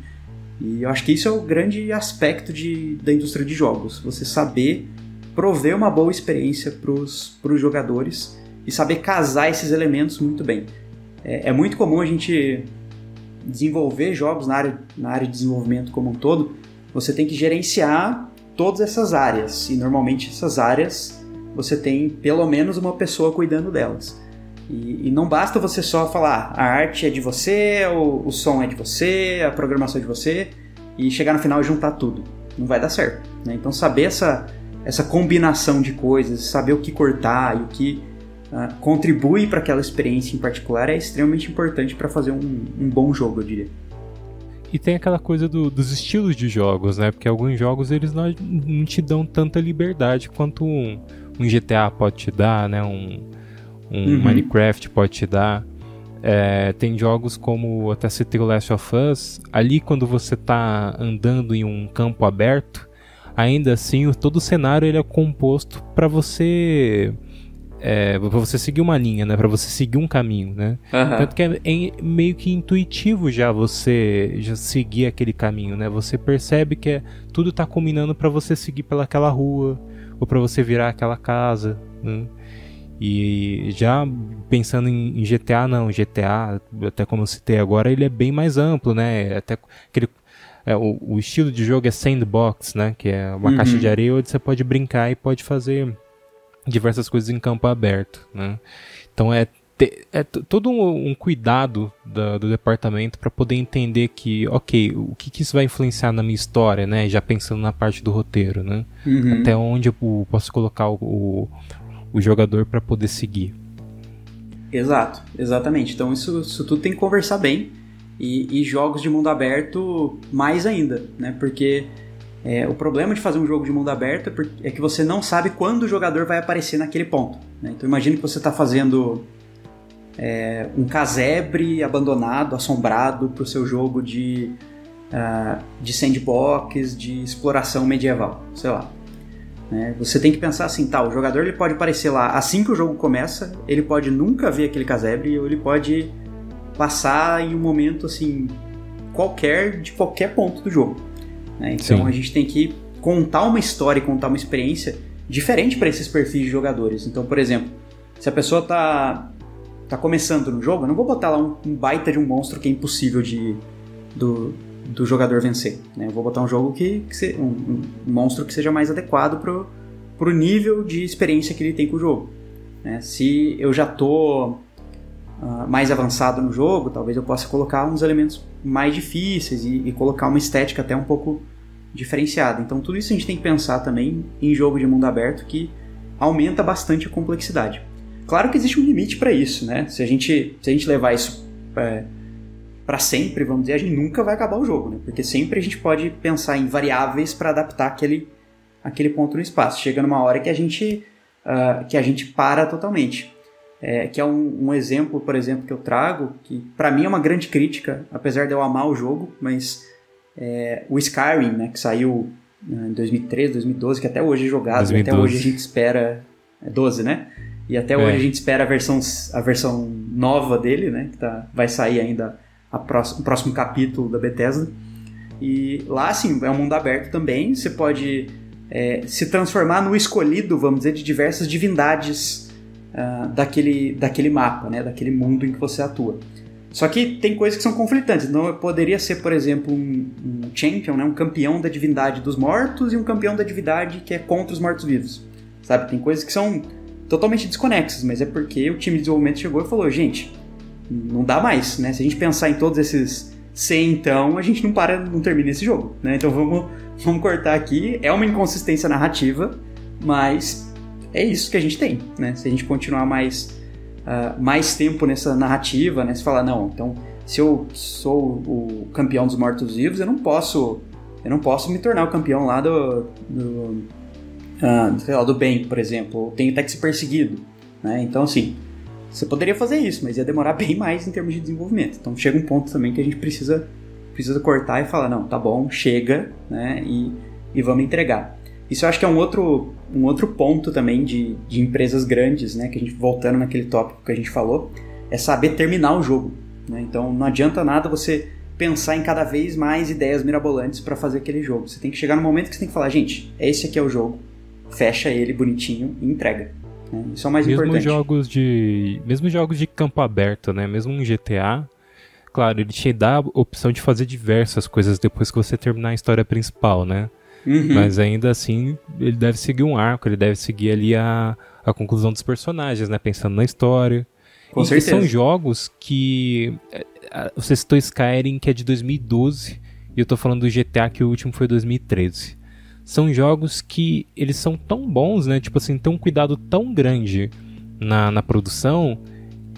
E eu acho que isso é o grande aspecto de, da indústria de jogos, você saber prover uma boa experiência para os jogadores e saber casar esses elementos muito bem. É, é, muito comum a gente desenvolver jogos na área, na área de desenvolvimento como um todo, você tem que gerenciar todas essas áreas, e normalmente essas áreas você tem pelo menos uma pessoa cuidando delas. E, e não basta você só falar a arte é de você, o, o som é de você, a programação é de você, e chegar no final e juntar tudo. Não vai dar certo. Né? Então saber essa, essa combinação de coisas, saber o que cortar e o que uh, contribui para aquela experiência em particular é extremamente importante para fazer um, um, bom jogo, eu diria. E tem aquela coisa do, dos estilos de jogos, né? Porque alguns jogos eles não, não te dão tanta liberdade quanto um, um GTA pode te dar, né? Um, um uhum. Minecraft pode te dar. É, tem jogos como até citei o Last of Us, ali quando você está andando em um campo aberto, ainda assim todo o cenário ele é composto para você é, para você seguir uma linha, né? Para você seguir um caminho, né? Uhum. Tanto que é, é, meio que intuitivo já você já seguir aquele caminho, né? Você percebe que é, tudo tá combinando para você seguir pelaquela rua ou para você virar aquela casa, né? E já pensando em, GTA, não, GTA, até como eu citei agora, ele é bem mais amplo, né? Até aquele é, o, o, estilo de jogo é sandbox, né? Que é uma uhum. caixa de areia onde você pode brincar e pode fazer diversas coisas em campo aberto, né? Então é é todo um, cuidado da, do departamento para poder entender que, ok, o que, que, isso vai influenciar na minha história, né? Já pensando na parte do roteiro, né? Uhum. Até onde eu posso colocar o, o, o jogador para poder seguir. Exato, exatamente. Então isso, isso tudo tem que conversar bem. E, e jogos de mundo aberto mais ainda, né? Porque é, o problema de fazer um jogo de mundo aberto é, é que você não sabe quando o jogador vai aparecer naquele ponto. Né? Então imagine que você está fazendo é, um casebre abandonado, assombrado para o seu jogo de, uh, de sandbox, de exploração medieval, sei lá. Né? Você tem que pensar assim, tá, o jogador ele pode aparecer lá assim que o jogo começa, ele pode nunca ver aquele casebre, ou ele pode passar em um momento assim qualquer de qualquer ponto do jogo. Né? Então Sim. a gente tem que contar uma história, contar uma experiência diferente para esses perfis de jogadores. Então, por exemplo, se a pessoa tá tá começando no jogo, eu não vou botar lá um, um baita de um monstro que é impossível de do, do jogador vencer. Né? Eu vou botar um jogo que, que se, um, um, monstro que seja mais adequado pro, pro nível de experiência que ele tem com o jogo. Né? Se eu já tô uh, mais avançado no jogo, talvez eu possa colocar uns elementos mais difíceis e, e colocar uma estética até um pouco diferenciada. Então tudo isso a gente tem que pensar também em jogo de mundo aberto que aumenta bastante a complexidade. Claro que existe um limite para isso, né? Se a gente, se a gente levar isso é, para sempre, vamos dizer, a gente nunca vai acabar o jogo, né? Porque sempre a gente pode pensar em variáveis para adaptar aquele, aquele ponto no espaço. Chega numa hora que a gente, uh, que a gente para totalmente. É, que é um, um, exemplo, por exemplo, que eu trago, que para mim é uma grande crítica, apesar de eu amar o jogo, mas é, o Skyrim, né, que saiu né, em 2013, 2012, que até hoje é jogado, 2012. até hoje a gente espera... É 12, né? E até hoje é. a gente espera a versão, a versão nova dele, né? Que tá, vai sair ainda a próximo, o próximo capítulo da Bethesda. E lá, assim, é um mundo aberto também. Você pode é, se transformar no escolhido, vamos dizer, de diversas divindades uh, daquele, daquele mapa, né? Daquele mundo em que você atua. Só que tem coisas que são conflitantes. Então, eu poderia ser, por exemplo, um, um champion, né? um campeão da divindade dos mortos e um campeão da divindade que é contra os mortos-vivos. Sabe? Tem coisas que são totalmente desconexos, mas é porque o time de desenvolvimento chegou e falou, gente, não dá mais, né? Se a gente pensar em todos esses 100 então, a gente não para, não termina esse jogo, né? Então vamos, vamos cortar aqui. É uma inconsistência narrativa, mas é isso que a gente tem, né? Se a gente continuar mais, uh, mais tempo nessa narrativa, né? Se falar, não, então se eu sou o campeão dos mortos-vivos, eu não posso eu não posso me tornar o campeão lá do, do ah, lá, do bem, por exemplo, tem até que ser perseguido, né? Então, assim, você poderia fazer isso, mas ia demorar bem mais em termos de desenvolvimento. Então, chega um ponto também que a gente precisa, precisa cortar e falar, não, tá bom, chega, né? E, e vamos entregar. Isso eu acho que é um outro, um outro ponto também de, de empresas grandes, né? Que a gente, voltando naquele tópico que a gente falou, é saber terminar o jogo. Né? Então, não adianta nada você pensar em cada vez mais ideias mirabolantes para fazer aquele jogo. Você tem que chegar no momento que você tem que falar, gente, esse aqui é o jogo, fecha ele bonitinho e entrega. Né? Isso é o mais mesmo importante. Jogos de, mesmo jogos de campo aberto, né? Mesmo um GTA, claro, ele te dá a opção de fazer diversas coisas depois que você terminar a história principal, né? Uhum. Mas ainda assim, ele deve seguir um arco, ele deve seguir ali a, a conclusão dos personagens, né? Pensando na história. Com e certeza. são jogos que. É, você citou Skyrim, que é de 2012, e eu tô falando do GTA, que o último foi 2013 são jogos que eles são tão bons, né? Tipo assim, tem um cuidado tão grande na, na produção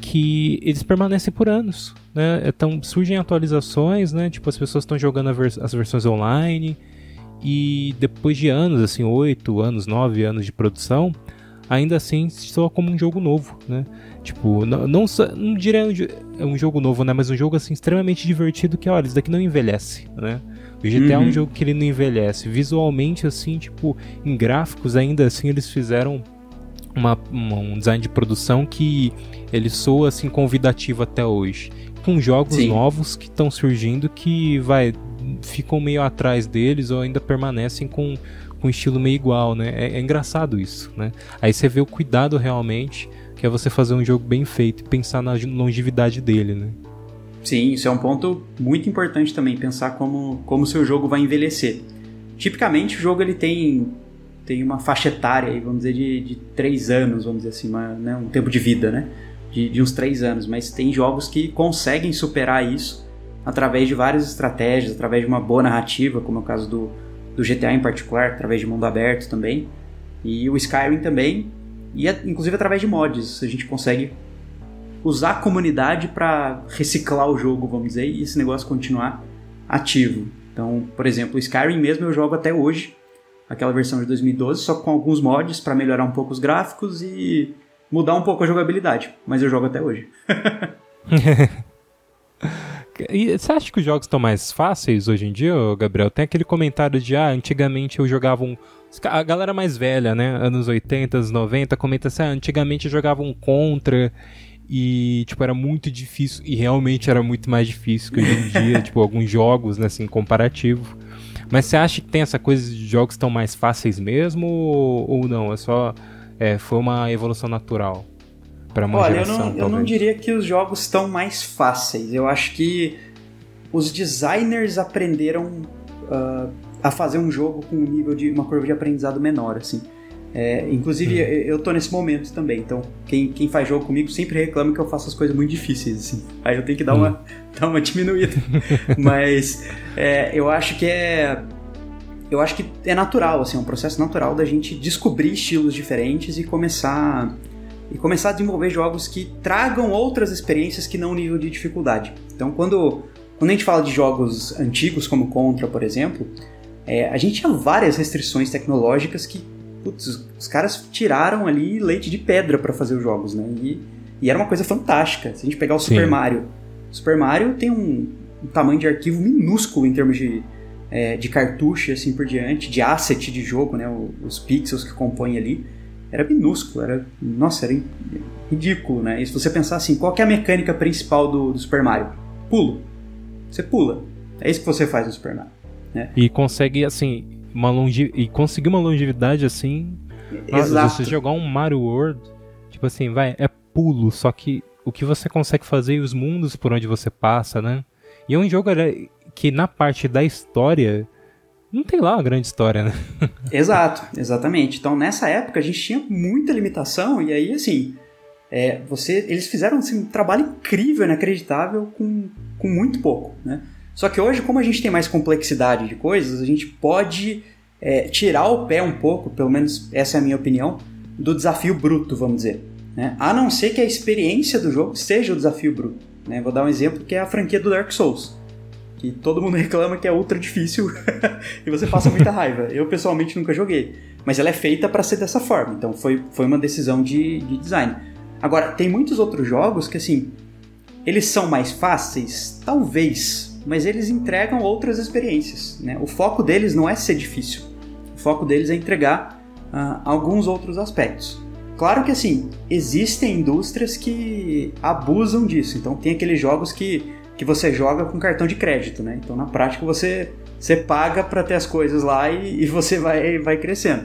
que eles permanecem por anos, né? Então surgem atualizações, né? Tipo as pessoas estão jogando vers as versões online e depois de anos, assim, oito anos, nove anos de produção, ainda assim soa como um jogo novo, né? Tipo, não, não, não diria um, um jogo novo, né? Mas um jogo assim extremamente divertido que, olha, isso daqui não envelhece, né? O GTA uhum. é um uhum. jogo que ele não envelhece. Visualmente, assim, tipo, em gráficos, ainda assim, eles fizeram uma, uma, um design de produção que ele soa, assim, convidativo até hoje. Com jogos Sim. novos que estão surgindo que, vai, ficam meio atrás deles ou ainda permanecem com, com um estilo meio igual, né? É, é engraçado isso, né? Aí você vê o cuidado realmente que é você fazer um jogo bem feito e pensar na longevidade dele, né? Sim, isso é um ponto muito importante também, pensar como como seu jogo vai envelhecer. Tipicamente o jogo ele tem tem uma faixa etária, vamos dizer, de, de 3 anos, vamos dizer assim, uma, né, um tempo de vida, né? de, de uns três anos, mas tem jogos que conseguem superar isso através de várias estratégias, através de uma boa narrativa, como é o caso do, do GTA em particular, através de mundo aberto também, e o Skyrim também, e inclusive através de mods, a gente consegue usar a comunidade para reciclar o jogo, vamos dizer, e esse negócio continuar ativo. Então, por exemplo, o Skyrim mesmo eu jogo até hoje, aquela versão de 2012, só com alguns mods para melhorar um pouco os gráficos e mudar um pouco a jogabilidade, mas eu jogo até hoje. E você acha que os jogos estão mais fáceis hoje em dia, Gabriel? Tem aquele comentário de, ah, antigamente eu jogava um... A galera mais velha, né, anos 80, anos 90, comenta assim, ah, antigamente eu jogava um Contra e, tipo, era muito difícil, e realmente era muito mais difícil que hoje em dia, tipo, alguns jogos, né, assim, comparativo. Mas você acha que tem essa coisa de jogos estão mais fáceis mesmo, ou, ou não? É só... É, foi uma evolução natural? Para uma Olha, geração, eu não, eu não diria que os jogos estão mais fáceis. Eu acho que os designers aprenderam uh, a fazer um jogo com um nível de uma curva de aprendizado menor, assim. É, inclusive, hum. eu tô nesse momento também, então quem, quem faz jogo comigo sempre reclama que eu faço as coisas muito difíceis, assim. Aí eu tenho que dar, hum. uma, dar uma diminuída. Mas é, eu acho que é. Eu acho que é natural, assim, é um processo natural da gente descobrir estilos diferentes e começar e começar a desenvolver jogos que tragam outras experiências que não o nível de dificuldade. Então, quando, quando a gente fala de jogos antigos, como Contra, por exemplo, é, a gente tinha várias restrições tecnológicas que putz, os caras tiraram ali leite de pedra para fazer os jogos, né? E, e, era uma coisa fantástica. Se a gente pegar o Sim. Super Mario, Super Mario tem um, um tamanho de arquivo minúsculo em termos de, é, de cartucho e assim por diante, de asset de jogo, né? Os pixels que compõem ali era minúsculo, era, nossa, era ridículo, né? E se você pensar assim, qual é a mecânica principal do, do Super Mario? Pulo. Você pula. É isso que você faz no Super Mario. Né? E consegue, assim, uma longe... e conseguir uma longevidade assim. Exato. Nossa, você jogar um Mario World, tipo assim, vai, é pulo, só que o que você consegue fazer e os mundos por onde você passa, né? E é um jogo que na parte da história não tem lá uma grande história, né? Exato, exatamente. Então nessa época a gente tinha muita limitação e aí assim, é, você, eles fizeram assim, um trabalho incrível, inacreditável com, com muito pouco, né? Só que hoje, como a gente tem mais complexidade de coisas, a gente pode é, tirar o pé um pouco, pelo menos essa é a minha opinião, do desafio bruto, vamos dizer. Né? A não ser que a experiência do jogo seja o desafio bruto. Né? Vou dar um exemplo que é a franquia do Dark Souls que todo mundo reclama que é ultra difícil e você passa muita raiva. Eu pessoalmente nunca joguei, mas ela é feita para ser dessa forma, então foi, foi uma decisão de, de design. Agora, tem muitos outros jogos que assim, eles são mais fáceis, talvez, mas eles entregam outras experiências. Né? O foco deles não é ser difícil, o foco deles é entregar uh, alguns outros aspectos. Claro que assim, existem indústrias que abusam disso, então tem aqueles jogos que que você joga com cartão de crédito, né? Então na prática você, você paga para ter as coisas lá e, e, você vai, vai crescendo.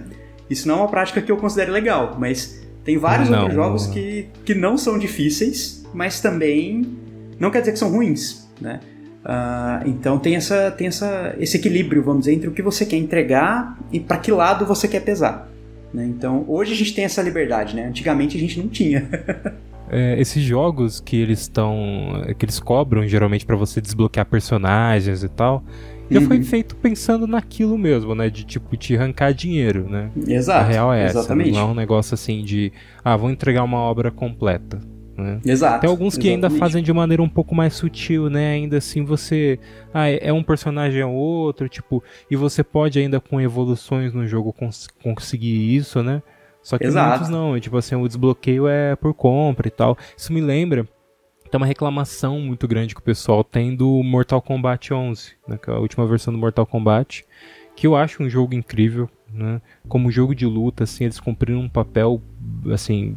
Isso não é uma prática que eu considero legal, mas tem vários não, outros jogos que, que não são difíceis, mas também não quer dizer que são ruins, né? Uh, então tem, essa, tem essa, esse equilíbrio, vamos dizer, entre o que você quer entregar e para que lado você quer pesar. Né? Então hoje a gente tem essa liberdade, né? Antigamente a gente não tinha. é, esses jogos que eles estão. que eles cobram geralmente para você desbloquear personagens e tal. Já uhum. foi feito pensando naquilo mesmo, né? De tipo, te arrancar dinheiro, né? Exato. A real é essa. Exatamente. Não é um negócio assim de. Ah, vou entregar uma obra completa. Né? Exato. Tem alguns que exatamente. ainda fazem de maneira um pouco mais sutil, né? Ainda assim você. Ah, é um personagem ou outro, tipo. E você pode ainda com evoluções no jogo cons conseguir isso, né? Só que Exato. muitos não, tipo assim, o desbloqueio é por compra e tal. Isso me lembra tem uma reclamação muito grande que o pessoal tem do Mortal Kombat 11, né, que é a última versão do Mortal Kombat, que eu acho um jogo incrível, né? Como jogo de luta, assim, eles cumpriram um papel, assim,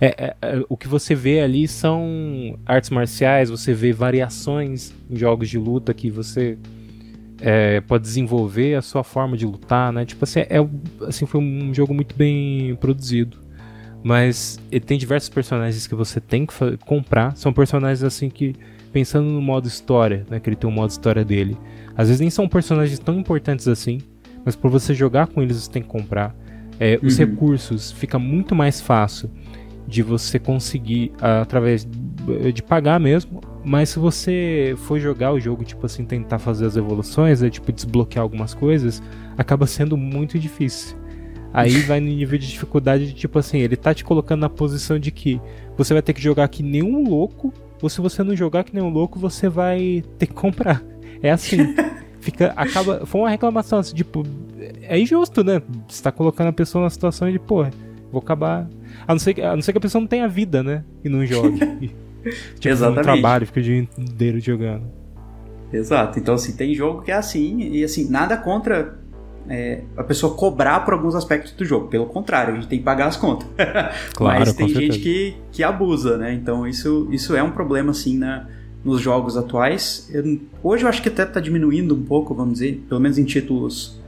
é, é, é, o que você vê ali são artes marciais, você vê variações em jogos de luta que você é, pode desenvolver a sua forma de lutar, né? Tipo assim, é, assim, foi um jogo muito bem produzido. Mas ele tem diversos personagens que você tem que comprar. São personagens assim que, pensando no modo história, né? Que ele tem um modo história dele. Às vezes nem são personagens tão importantes assim. Mas por você jogar com eles, você tem que comprar. É, os uhum. recursos fica muito mais fácil. de você conseguir através de pagar mesmo. Mas se você for jogar o jogo, tipo assim, tentar fazer as evoluções, é tipo desbloquear algumas coisas, acaba sendo muito difícil. Aí vai no nível de dificuldade de tipo assim, ele tá te colocando na posição de que você vai ter que jogar que nem um louco, ou se você não jogar que nem um louco, você vai ter que comprar. É assim. Fica, acaba, foi uma reclamação assim, tipo, é injusto, né? Você tá colocando a pessoa na situação de, pô, vou acabar. A não ser a, não ser que a pessoa não tenha vida, né? E não jogue. tipo, Exatamente. Um trabalho, fica o dia inteiro jogando. Exato. Então, assim, tem jogo que é assim, e assim, nada contra é, a pessoa cobrar por alguns aspectos do jogo. Pelo contrário, a gente tem que pagar as contas. Claro, Mas tem gente que, que abusa, né? Então isso, isso é um problema, assim, na, nos jogos atuais. Eu- hoje eu acho que até tá diminuindo um pouco, vamos dizer, pelo menos em títulos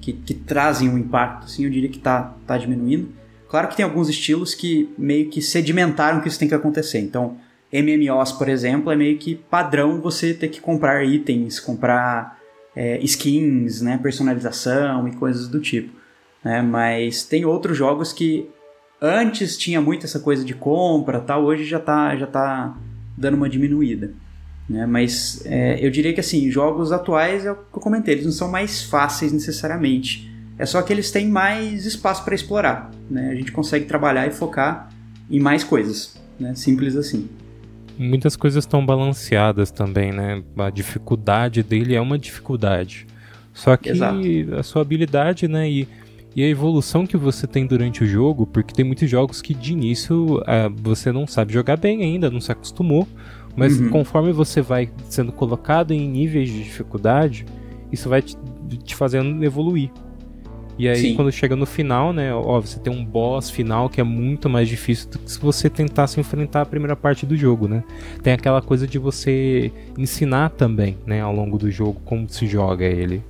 que, que trazem um impacto, assim, eu diria que tá, tá diminuindo. Claro que tem alguns estilos que meio que sedimentaram que isso tem que acontecer. Então, MMOs, por exemplo, é meio que padrão você ter que comprar itens, comprar é, skins, né, personalização e coisas do tipo. né? Mas tem outros jogos que antes tinha muito essa coisa de compra, tal, hoje já tá, já tá dando uma diminuída. Né? Mas é, eu diria que assim, jogos atuais é o que eu comentei, eles não são mais fáceis necessariamente. É só que eles têm mais espaço para explorar. Né? A gente consegue trabalhar e focar em mais coisas. Né? Simples assim. Muitas coisas estão balanceadas também, né? A dificuldade dele é uma dificuldade. Só que Exato. a sua habilidade, né? E, e a evolução que você tem durante o jogo, porque tem muitos jogos que de início ah, você não sabe jogar bem ainda, não se acostumou. Mas Uhum. conforme você vai sendo colocado em níveis de dificuldade, isso vai te, te fazendo evoluir. E aí, Sim. quando chega no final, né? Ó, você tem um boss final que é muito mais difícil do que se você tentasse enfrentar a primeira parte do jogo, né? Tem aquela coisa de você ensinar também, né, ao longo do jogo, como se joga ele.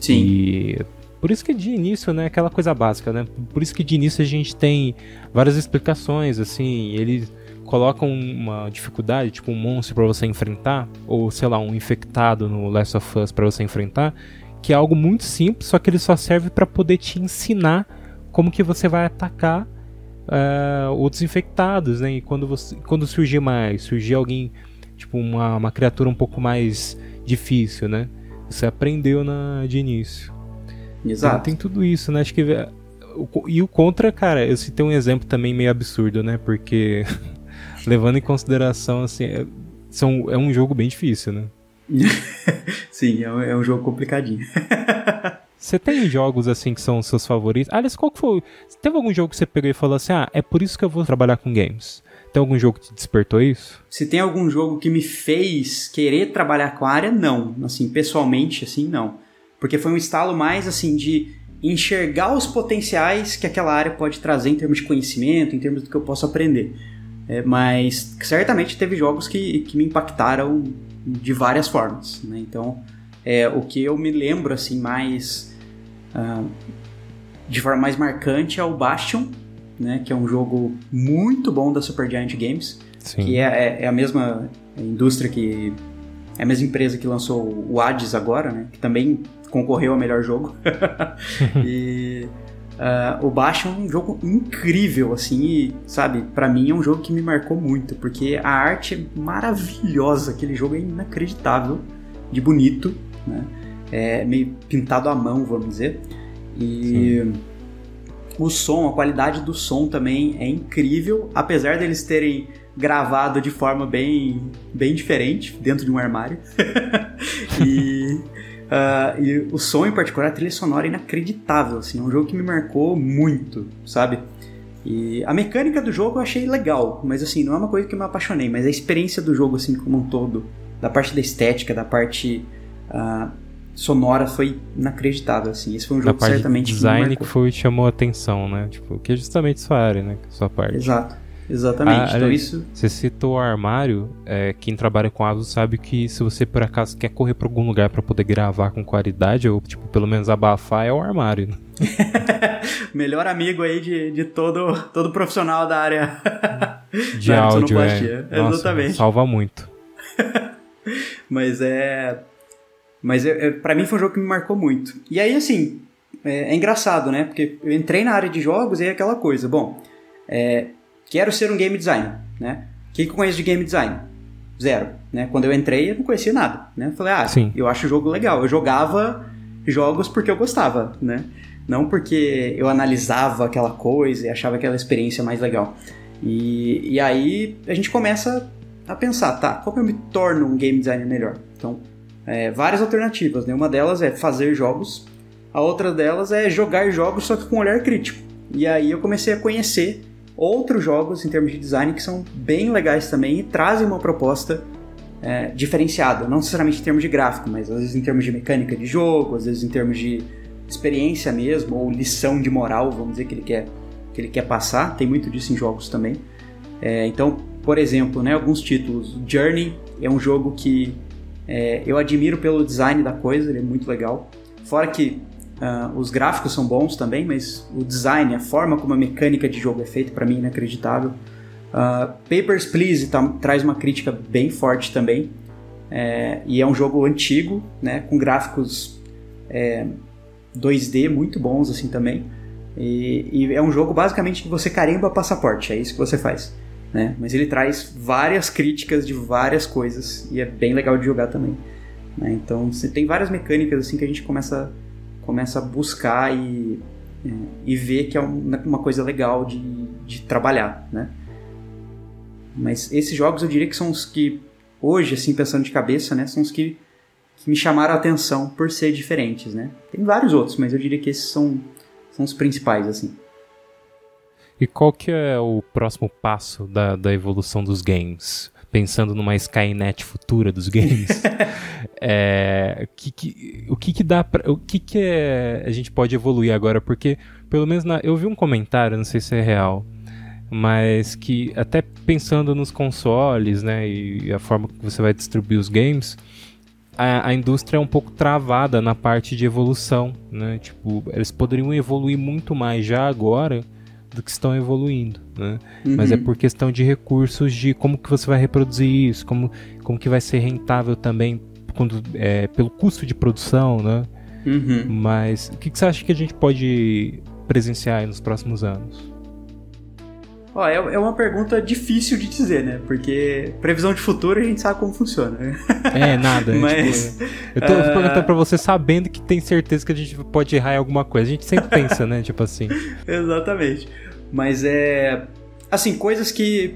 Sim. E por isso que de início, né, aquela coisa básica, né? Por isso que de início a gente tem várias explicações, assim, eles colocam uma dificuldade, tipo um monstro pra você enfrentar, ou sei lá, um infectado no Last of Us pra você enfrentar, que é algo muito simples, só que ele só serve pra poder te ensinar como que você vai atacar ah, outros infectados, né? E quando você, quando surgir mais, surgir alguém, tipo uma, uma criatura um pouco mais difícil, né? Você aprendeu na, de início. Então, Exato. tem tudo isso, né? Acho que. co- E o contra, cara, eu citei um exemplo também meio absurdo, né? Porque. levando em consideração, assim. É, são, é um jogo bem difícil, né? Sim, é um, é um jogo complicadinho. Você tem jogos assim que são os seus favoritos? Aliás, qual que foi? Teve algum jogo que você pegou e falou assim: ah, é por isso que eu vou trabalhar com games? Tem algum jogo que te despertou isso? Se tem algum jogo que me fez querer trabalhar com a área, não. Assim, pessoalmente, assim, não. Porque foi um estalo mais, assim, de enxergar os potenciais que aquela área pode trazer em termos de conhecimento, em termos do que eu posso aprender. É, mas certamente teve jogos que, que me impactaram de várias formas, né? Então, é, o que eu me lembro, assim, mais... ah, de forma mais marcante é o Bastion, né? Que é um jogo muito bom da Supergiant Games Sim. que é, é- é a mesma indústria que. É a mesma empresa que lançou o Hades agora, né? Que também concorreu ao melhor jogo. e ah, o Bastion é um jogo incrível, assim, e, sabe? Pra mim é um jogo que me marcou muito, porque a arte é maravilhosa, aquele jogo é inacreditável, de bonito, né? É meio pintado à mão, vamos dizer. E o som, a qualidade do som também é incrível, apesar deles terem gravado de forma bem, bem diferente dentro de um armário. e, ah, e o som em particular, a trilha sonora é inacreditável, assim, é um jogo que me marcou muito, sabe? E a mecânica do jogo eu achei legal, mas assim, não é uma coisa que eu me apaixonei, mas a experiência do jogo assim como um todo, da parte da estética, da parte ah, sonora foi inacreditável, assim. Esse foi um Da jogo parte certamente de que me design que marcou. foi que chamou a atenção, né? Tipo, que é justamente sua área, né? Sua parte. Exato. Exatamente. Ah, então olha- isso. Você citou o armário, é, quem trabalha com ASUS sabe que se você por acaso quer correr pra algum lugar pra poder gravar com qualidade, ou tipo, pelo menos abafar, é o armário. né? Melhor amigo aí de, de todo, todo profissional da área De da áudio, é. Nossa, Exatamente. salva muito. Mas é. Mas é, é, para mim foi um jogo que me marcou muito. E aí, assim, é, é engraçado, né? Porque eu entrei na área de jogos e é aquela coisa. Bom, é, quero ser um game designer, né? O que, que eu conheço de game design? Zero, né? Quando eu entrei, eu não conhecia nada, né? Eu falei, ah, Sim. eu acho o jogo legal. Eu jogava jogos porque eu gostava, né? Não porque eu analisava aquela coisa e achava aquela experiência mais legal. E, e aí a gente começa a pensar, tá, como eu me torno um game designer melhor? Então, é, várias alternativas, né? Uma delas é fazer jogos, a outra delas é jogar jogos só que com um olhar crítico. E aí eu comecei a conhecer outros jogos em termos de design que são bem legais também e trazem uma proposta é, diferenciada, não necessariamente em termos de gráfico, mas às vezes em termos de mecânica de jogo, às vezes em termos de experiência mesmo, ou lição de moral, vamos dizer, que ele quer, que ele quer passar. Tem muito disso em jogos também. É, então, por exemplo, né, alguns títulos. Journey é um jogo que é, eu admiro pelo design da coisa, ele é muito legal. Fora que uh, os gráficos são bons também, mas o design, a forma como a mecânica de jogo é feita, para mim, é inacreditável. Uh, Papers, Please tá, traz uma crítica bem forte também. É, e é um jogo antigo, né, com gráficos é, 2D muito bons assim também. E, e, é um jogo basicamente que você carimba passaporte, é isso que você faz. Né? Mas ele traz várias críticas de várias coisas e é bem legal de jogar também. Né? Então tem várias mecânicas assim que a gente começa, começa a buscar e, é, e ver que é uma coisa legal de, de trabalhar. Né? Mas esses jogos eu diria que são os que, hoje, assim, pensando de cabeça, né, são os que que me chamaram a atenção por ser diferentes, né? Tem vários outros, mas eu diria que esses são, são os principais, assim. E qual que é o próximo passo da, da evolução dos games? Pensando numa Skynet futura dos games, é, que, que, o que que dá pra, o que que é, a gente pode evoluir agora? Porque, pelo menos, na, eu vi um comentário, não sei se é real, mas que até pensando nos consoles, né, e a forma que você vai distribuir os games, a, a, indústria é um pouco travada na parte de evolução, né? Tipo, eles poderiam evoluir muito mais já agora que estão evoluindo, né? Uhum. Mas é por questão de recursos de como que você vai reproduzir isso, como, como que vai ser rentável também quando, é, pelo custo de produção, né? Uhum. Mas o que, que você acha que a gente pode presenciar nos próximos anos? Ó, é, é uma pergunta difícil de dizer, né? Porque previsão de futuro a gente sabe como funciona. Né? É, nada. Mas, tipo, eu tô uh... perguntando pra você sabendo que tem certeza que a gente pode errar em alguma coisa. A gente sempre pensa, né? Tipo assim. Exatamente. Mas é. Assim, coisas que.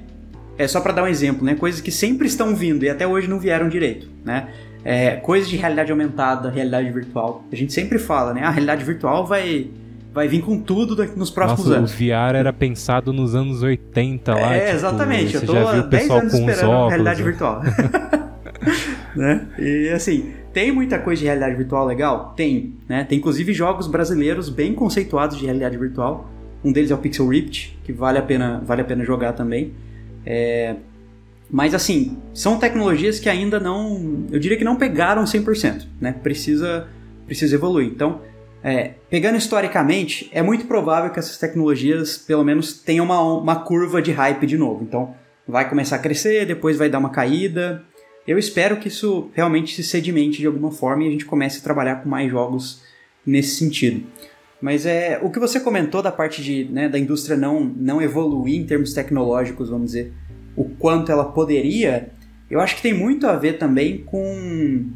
É só para dar um exemplo, né? Coisas que sempre estão vindo e até hoje não vieram direito, né? É, coisas de realidade aumentada, realidade virtual. A gente sempre fala, né? A realidade virtual vai vai vir com tudo nos próximos Nossa, anos. O VR era pensado nos anos 80 lá. É, tipo, exatamente. Eu tô já viu o pessoal anos com esperando óculos, realidade né? virtual. né? E assim, tem muita coisa de realidade virtual legal? Tem. Né? Tem inclusive jogos brasileiros bem conceituados de realidade virtual. Um deles é o Pixel Rift, que vale a pena, vale a pena jogar também. É... Mas assim, são tecnologias que ainda não. Eu diria que não pegaram 100%. Né? Precisa, precisa evoluir. Então, é, pegando historicamente, é muito provável que essas tecnologias, pelo menos, tenham uma, uma curva de hype de novo. Então, vai começar a crescer, depois vai dar uma caída. Eu espero que isso realmente se sedimente de alguma forma e a gente comece a trabalhar com mais jogos nesse sentido. Mas é o que você comentou da parte de, né, da indústria não, não evoluir em termos tecnológicos, vamos dizer, o quanto ela poderia, eu acho que tem muito a ver também com,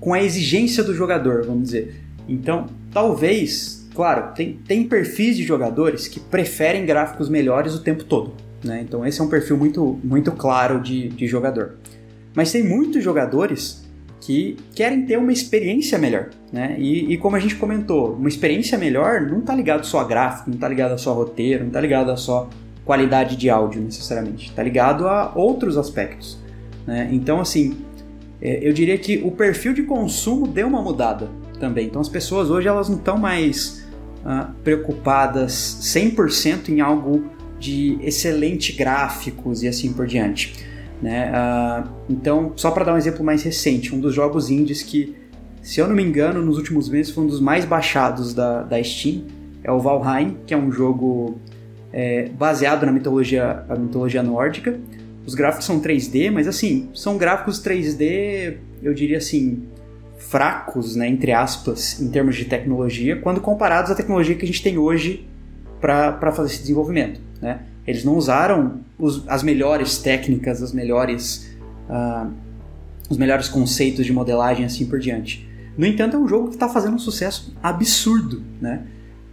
com a exigência do jogador, vamos dizer. Então, talvez, claro, tem, tem perfis de jogadores que preferem gráficos melhores o tempo todo. Né? Então, esse é um perfil muito, muito claro de, de jogador. Mas tem muitos jogadores que querem ter uma experiência melhor. Né? E, e, como a gente comentou, uma experiência melhor não está ligado só a gráfico, não está ligado a só roteiro, não está ligado a só qualidade de áudio necessariamente. Está ligado a outros aspectos. Né? Então, assim, é, eu diria que o perfil de consumo deu uma mudada também. Então as pessoas hoje elas não estão mais uh, preocupadas 100% em algo de excelente gráficos e assim por diante. Né? Uh, então, só para dar um exemplo mais recente, um dos jogos indies que, se eu não me engano, nos últimos meses foi um dos mais baixados da, da Steam, é o Valheim, que é um jogo é, baseado na mitologia, a mitologia nórdica. Os gráficos são 3D, mas assim, são gráficos 3D, eu diria assim, fracos, né, entre aspas, em termos de tecnologia, quando comparados à tecnologia que a gente tem hoje para fazer esse desenvolvimento. Né? Eles não usaram os, as melhores técnicas, as melhores, uh, os melhores conceitos de modelagem assim por diante. No entanto, é um jogo que está fazendo um sucesso absurdo, né?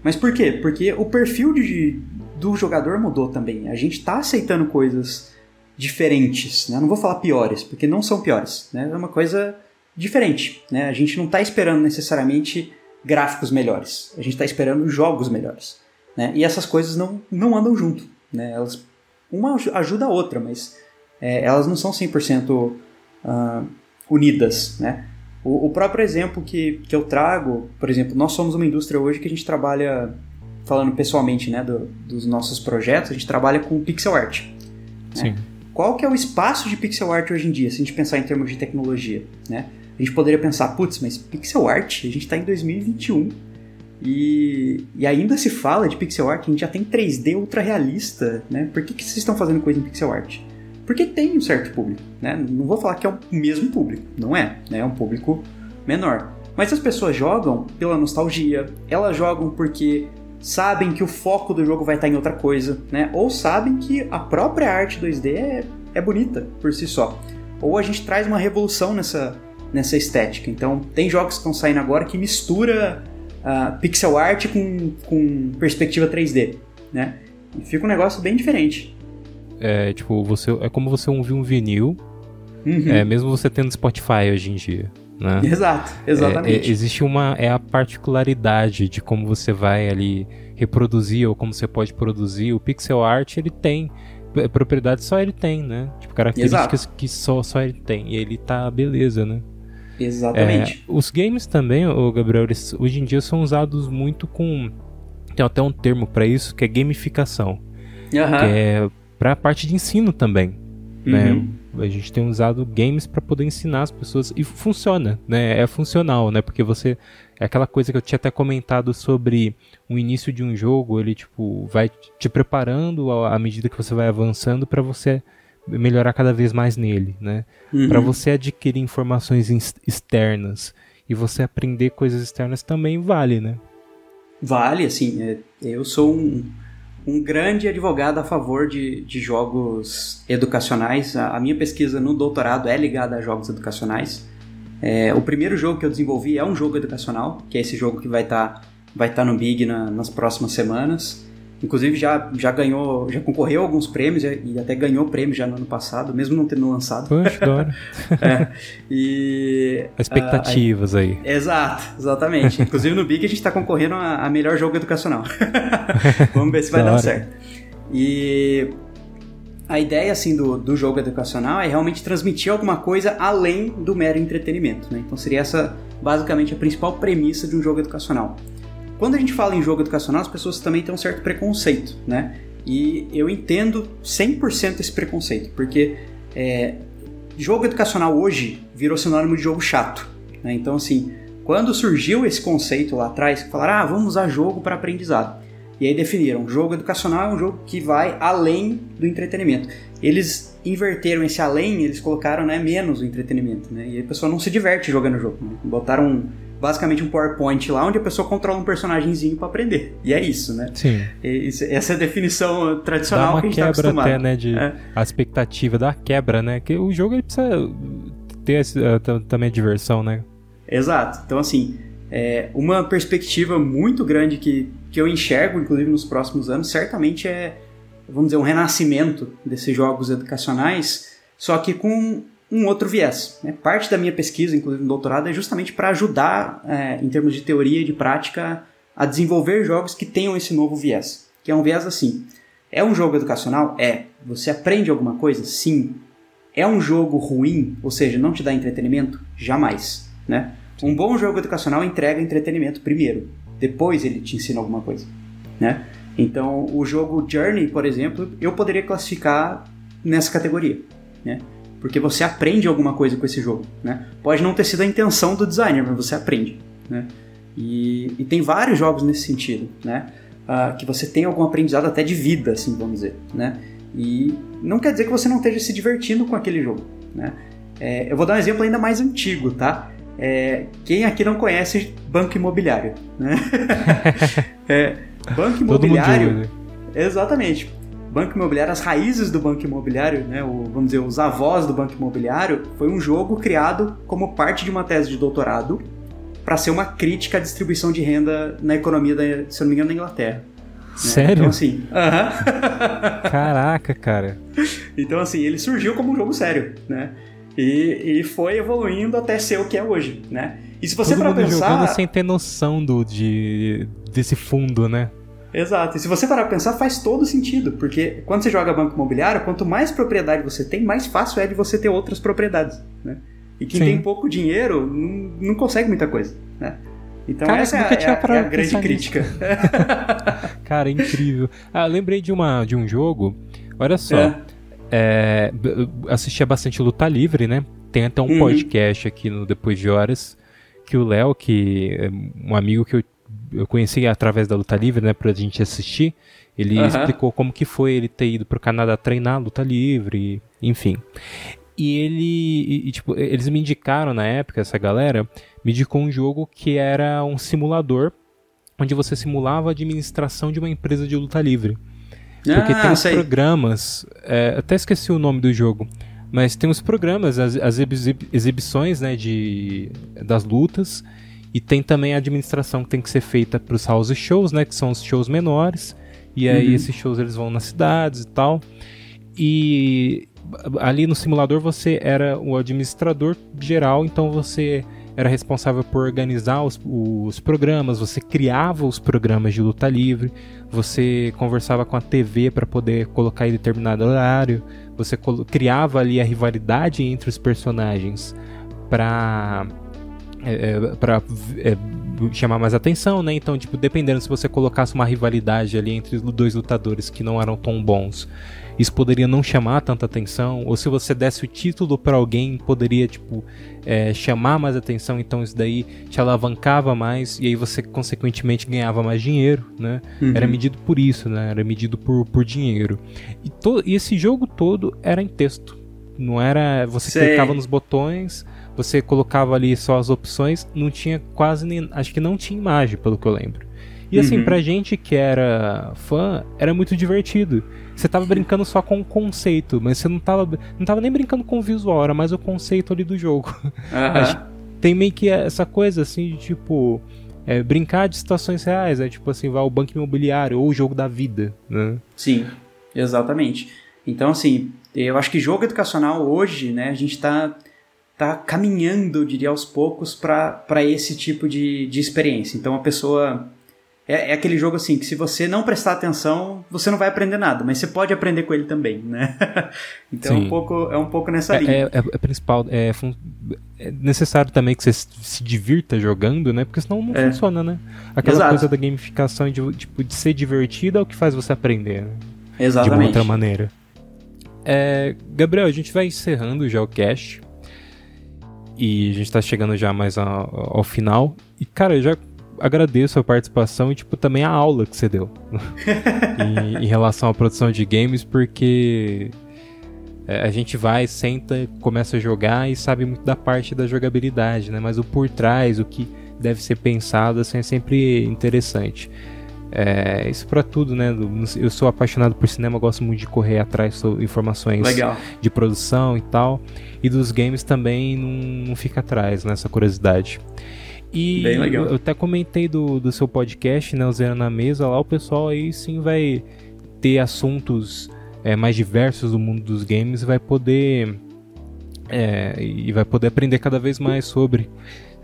Mas por quê? Porque o perfil de, do jogador mudou também. A gente está aceitando coisas diferentes, né? Não vou falar piores, porque não são piores, né? É uma coisa diferente, né? A gente não está esperando necessariamente gráficos melhores. A gente está esperando jogos melhores, né? E essas coisas não, não andam junto, né? Elas, uma ajuda a outra, mas é, elas não são 100% uh, ah, unidas, né? O, o, próprio exemplo que, que eu trago, por exemplo, nós somos uma indústria hoje que a gente trabalha, falando pessoalmente, né, do, dos nossos projetos, a gente trabalha com pixel art. Né? Sim. Qual que é o espaço de pixel art hoje em dia, se a gente pensar em termos de tecnologia, né? A gente poderia pensar, putz, mas pixel art, a gente está em 2021 e, e ainda se fala de pixel art, a gente já tem 3D ultra realista, né? Por que, que vocês estão fazendo coisa em pixel art? Porque tem um certo público, né? Não vou falar que é o mesmo público, não é, né? É um público menor. Mas as pessoas jogam pela nostalgia, elas jogam porque sabem que o foco do jogo vai estar em outra coisa, né? Ou sabem que a própria arte 2D é, é bonita por si só. Ou a gente traz uma revolução nessa, nessa estética. Então, tem jogos que estão saindo agora que mistura uh, pixel art com, com perspectiva 3D, né? E fica um negócio bem diferente. É, tipo, você, é como você ouvir um vinil, uhum. é, mesmo você tendo Spotify hoje em dia. Né? Exato, exatamente. É, é, existe uma. É a particularidade de como você vai ali reproduzir ou como você pode produzir. O pixel art ele tem propriedades só ele tem, né? Tipo, características Exato. que só, só ele tem. E ele tá beleza, né? Exatamente. É, os games também, o Gabriel, eles, hoje em dia são usados muito com. Tem até um termo para isso que é gamificação. Uhum. Que é pra parte de ensino também. Né? Uhum. A gente tem usado games para poder ensinar as pessoas e funciona, né? É funcional, né? Porque você é aquela coisa que eu tinha até comentado sobre o início de um jogo, ele tipo vai te preparando à medida que você vai avançando para você melhorar cada vez mais nele, né? Uhum. Para você adquirir informações externas e você aprender coisas externas também vale, né? Vale, assim, é, eu sou um, um grande advogado a favor de, de jogos educacionais. A, a minha pesquisa no doutorado é ligada a jogos educacionais. É, o primeiro jogo que eu desenvolvi é um jogo educacional, que é esse jogo que vai estar tá, vai tá no Big na, nas próximas semanas. Inclusive já, já ganhou, já concorreu a alguns prêmios e até ganhou prêmio já no ano passado, mesmo não tendo lançado. Poxa, adoro. é, e expectativas uh, aí, aí. Exato, exatamente. Inclusive no Big a gente está concorrendo a, a, melhor jogo educacional. Vamos ver se vai dar certo. E a ideia assim do, do jogo educacional é realmente transmitir alguma coisa além do mero entretenimento, né? Então seria essa basicamente a principal premissa de um jogo educacional. Quando a gente fala em jogo educacional, as pessoas também têm um certo preconceito, né? E eu entendo 100% esse preconceito, porque é, jogo educacional hoje virou sinônimo de jogo chato. Né? Então, assim, quando surgiu esse conceito lá atrás, falaram, ah, vamos usar jogo para aprendizado. E aí definiram, jogo educacional é um jogo que vai além do entretenimento. Eles inverteram esse além, eles colocaram né, menos o entretenimento, né? E a pessoa não se diverte jogando o jogo. Né? Botaram basicamente um PowerPoint lá onde a pessoa controla um personagemzinho para aprender. E é isso, né? Sim. E, essa é a definição tradicional que a gente tá quebra tá até, né, de é. a expectativa da quebra, né? Que o jogo ele precisa ter esse, uh, também a diversão, né? Exato. Então, assim, é, uma perspectiva muito grande que, que eu enxergo, inclusive nos próximos anos, certamente é, vamos dizer, um renascimento desses jogos educacionais, só que com um outro viés. Né? Parte da minha pesquisa, inclusive no doutorado, é justamente para ajudar, é, em termos de teoria e de prática, a desenvolver jogos que tenham esse novo viés. Que é um viés assim. É um jogo educacional? É. Você aprende alguma coisa? Sim. É um jogo ruim, ou seja, não te dá entretenimento? Jamais. Né? Um bom jogo educacional entrega entretenimento primeiro, depois ele te ensina alguma coisa. Né? Então, o jogo Journey, por exemplo, eu poderia classificar nessa categoria. Né? Porque você aprende alguma coisa com esse jogo, né? Pode não ter sido a intenção do designer, mas você aprende, né? E, e tem vários jogos nesse sentido, né? Uh, que você tem algum aprendizado até de vida, assim, vamos dizer, né? E não quer dizer que você não esteja se divertindo com aquele jogo, né? É, eu vou dar um exemplo ainda mais antigo, tá? É, quem aqui não conhece Banco Imobiliário, né? é, banco Imobiliário... Exatamente. Banco Imobiliário, as raízes do Banco Imobiliário, né, o, vamos dizer, os avós do Banco Imobiliário, foi um jogo criado como parte de uma tese de doutorado para ser uma crítica à distribuição de renda na economia, da, se não me engano, da Inglaterra. Né? Sério? Então, assim, uh -huh. Caraca, cara. Então, assim, ele surgiu como um jogo sério, né? E, e foi evoluindo até ser o que é hoje, né? E se você Todo mundo pensar... jogando sem ter noção do, de, desse fundo, né? Exato. E se você parar pra pensar, faz todo sentido. Porque quando você joga banco imobiliário, quanto mais propriedade você tem, mais fácil é de você ter outras propriedades, né? E quem Sim. tem pouco dinheiro não, não, consegue muita coisa, né? Então Cara, essa é, é, a, é a grande crítica. Cara, incrível. Ah, lembrei de, uma, de um jogo. Olha só. É. É, assistia bastante Luta Livre, né? Tem até um uhum. podcast aqui no Depois de Horas que o Léo, que é um amigo que eu eu conheci através da luta livre, né, pra gente assistir. Ele uhum. explicou como que foi ele ter ido pro Canadá treinar luta livre, enfim. E ele, e, tipo, eles me indicaram na época, essa galera, me indicou um jogo que era um simulador, onde você simulava a administração de uma empresa de luta livre. Porque ah, tem os programas, é, até esqueci o nome do jogo, mas tem os programas, as, as exibições né, de, das lutas, e tem também a administração que tem que ser feita para os house shows, né? Que são os shows menores. E aí uhum. esses shows eles vão nas cidades e tal. E ali no simulador você era o administrador geral, então você era responsável por organizar os, os, programas, você criava os programas de luta livre, você conversava com a TV para poder colocar em determinado horário, você criava ali a rivalidade entre os personagens para é, é para é, chamar mais atenção, né? Então, tipo, dependendo se você colocasse uma rivalidade ali entre os dois lutadores que não eram tão bons, isso poderia não chamar tanta atenção. Ou se você desse o título para alguém, poderia, tipo, é, chamar mais atenção. Então, isso daí te alavancava mais e aí você, consequentemente, ganhava mais dinheiro, né? Uhum. Era medido por isso, né? Era medido por, por dinheiro. E, e esse jogo todo era em texto. Não era. Você Sei. clicava nos botões você colocava ali só as opções, não tinha quase nem. Acho que não tinha imagem, pelo que eu lembro. E assim, uhum. pra gente que era fã, era muito divertido. Você tava brincando só com o conceito, mas você não tava, não tava nem brincando com o visual, era mais o conceito ali do jogo. Uhum. Tem meio que essa coisa assim de tipo. É, brincar de situações reais, é tipo assim, vai ao banco imobiliário ou o jogo da vida, né? Sim, exatamente. Então, assim, eu acho que jogo educacional hoje, né, a gente tá tá caminhando, eu diria, aos poucos para esse tipo de, de experiência. Então a pessoa. É, é, aquele jogo assim que se você não prestar atenção, você não vai aprender nada, mas você pode aprender com ele também, né? então é um, pouco, é um pouco nessa é, linha. É, é, é principal, é, é, necessário também que você se divirta jogando, né? Porque senão não é. funciona, né? Aquela Exato. coisa da gamificação de, tipo, de ser divertida é o que faz você aprender, né? Exatamente. De uma outra maneira. É, Gabriel, a gente vai encerrando já o cast. E a gente tá chegando já mais ao, ao final. E, cara, eu já agradeço a participação e, tipo, também a aula que você deu em, em, relação à produção de games, porque é, a gente vai, senta, começa a jogar e sabe muito da parte da jogabilidade, né? Mas o por trás, o que deve ser pensado, assim, é sempre interessante. É, isso para tudo, né? Eu sou apaixonado por cinema, gosto muito de correr atrás de informações Legal. de produção e tal. E dos games também não, não fica atrás nessa curiosidade. E eu até comentei do, do seu podcast, né, o Zero na Mesa, lá o pessoal aí sim vai ter assuntos é, mais diversos do mundo dos games e vai poder é, e vai poder aprender cada vez mais sobre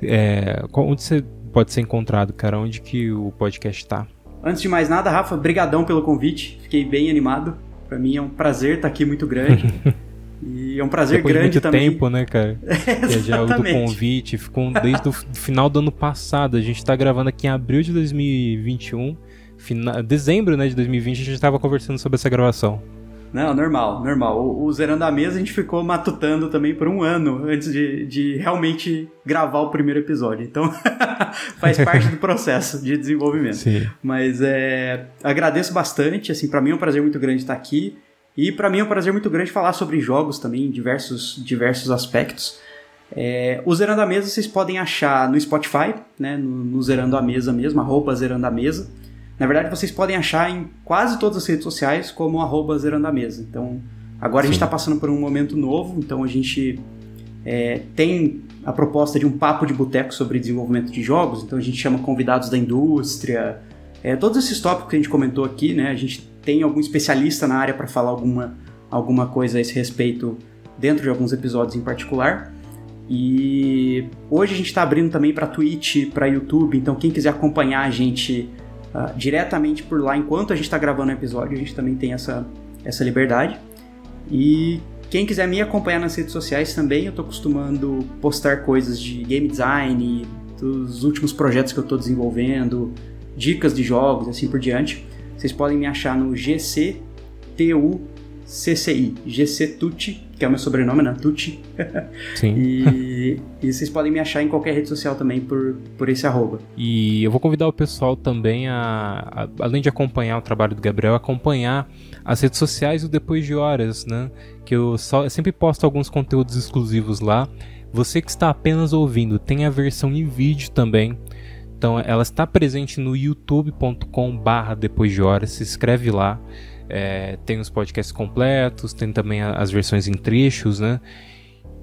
é, onde você pode ser encontrado, cara, onde que o podcast está. Antes de mais nada, Rafa, brigadão pelo convite. Fiquei bem animado. Para mim é um prazer estar aqui muito grande. E é um prazer Depois grande de muito também. tempo, né, cara? é, já do convite, ficou desde o final do ano passado. A gente tá gravando aqui em abril de 2021, final, dezembro, né, de 2020, a gente estava conversando sobre essa gravação. Não, normal, normal. O, o Zerando a Mesa a gente ficou matutando também por um ano antes de, de realmente gravar o primeiro episódio. Então, faz parte do processo de desenvolvimento. Sim. Mas é, agradeço bastante, assim, para mim é um prazer muito grande estar aqui. E para mim é um prazer muito grande falar sobre jogos também, diversos, diversos aspectos. É, o Zerando a Mesa vocês podem achar no Spotify, né, no, no Zerando a Mesa mesmo, arroba Zerando a Mesa. Na verdade, vocês podem achar em quase todas as redes sociais como arroba zerandamesa. Então, agora Sim. a gente está passando por um momento novo, então a gente é, tem a proposta de um papo de boteco sobre desenvolvimento de jogos, então a gente chama convidados da indústria, é, todos esses tópicos que a gente comentou aqui, né? A gente tem algum especialista na área para falar alguma, alguma coisa a esse respeito dentro de alguns episódios em particular. E hoje a gente está abrindo também para Twitch, para YouTube, então quem quiser acompanhar a gente uh, diretamente por lá enquanto a gente está gravando o episódio, a gente também tem essa, essa liberdade. E quem quiser me acompanhar nas redes sociais também, eu estou costumando postar coisas de game design, dos últimos projetos que eu estou desenvolvendo, dicas de jogos assim por diante. Vocês podem me achar no GCTUCCI, GC Tucci, que é o meu sobrenome, né? Tucci. Sim. e, e, vocês podem me achar em qualquer rede social também por, por esse arroba. E eu vou convidar o pessoal também a, a além de acompanhar o trabalho do Gabriel, acompanhar as redes sociais do Depois de Horas, né? Que eu, só, eu sempre posto alguns conteúdos exclusivos lá. Você que está apenas ouvindo, tem a versão em vídeo também. Então ela está presente no youtube.com barra depois de horas, se inscreve lá. É, tem os podcasts completos, tem também as versões em trechos, né?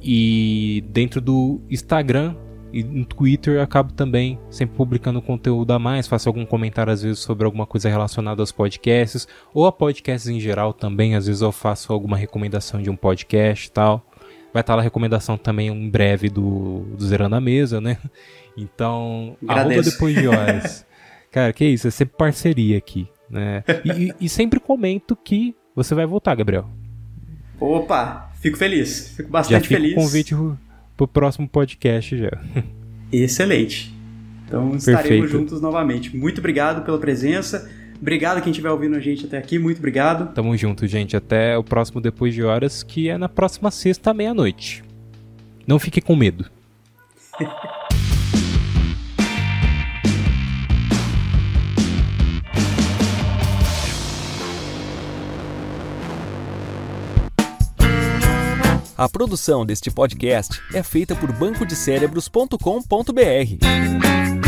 E dentro do Instagram e no Twitter eu acabo também sempre publicando conteúdo a mais, faço algum comentário às vezes sobre alguma coisa relacionada aos podcasts, ou a podcasts em geral também, às vezes eu faço alguma recomendação de um podcast e tal. Vai estar lá a recomendação também em breve do, do Zerando a Mesa, né? Então, Agradeço. arroba depois de horas. Cara, que isso, é sempre parceria aqui. Né? E, e, sempre comento que você vai voltar, Gabriel. Opa, fico feliz. Fico bastante já fica feliz. O convite pro próximo podcast já. Excelente. Então estaremos juntos novamente. Muito obrigado pela presença. Obrigado quem estiver ouvindo a gente até aqui, muito obrigado. Tamo junto, gente. Até o próximo Depois de Horas, que é na próxima sexta, meia-noite. Não fique com medo. A produção deste podcast é feita por bancodecerebros.com.br.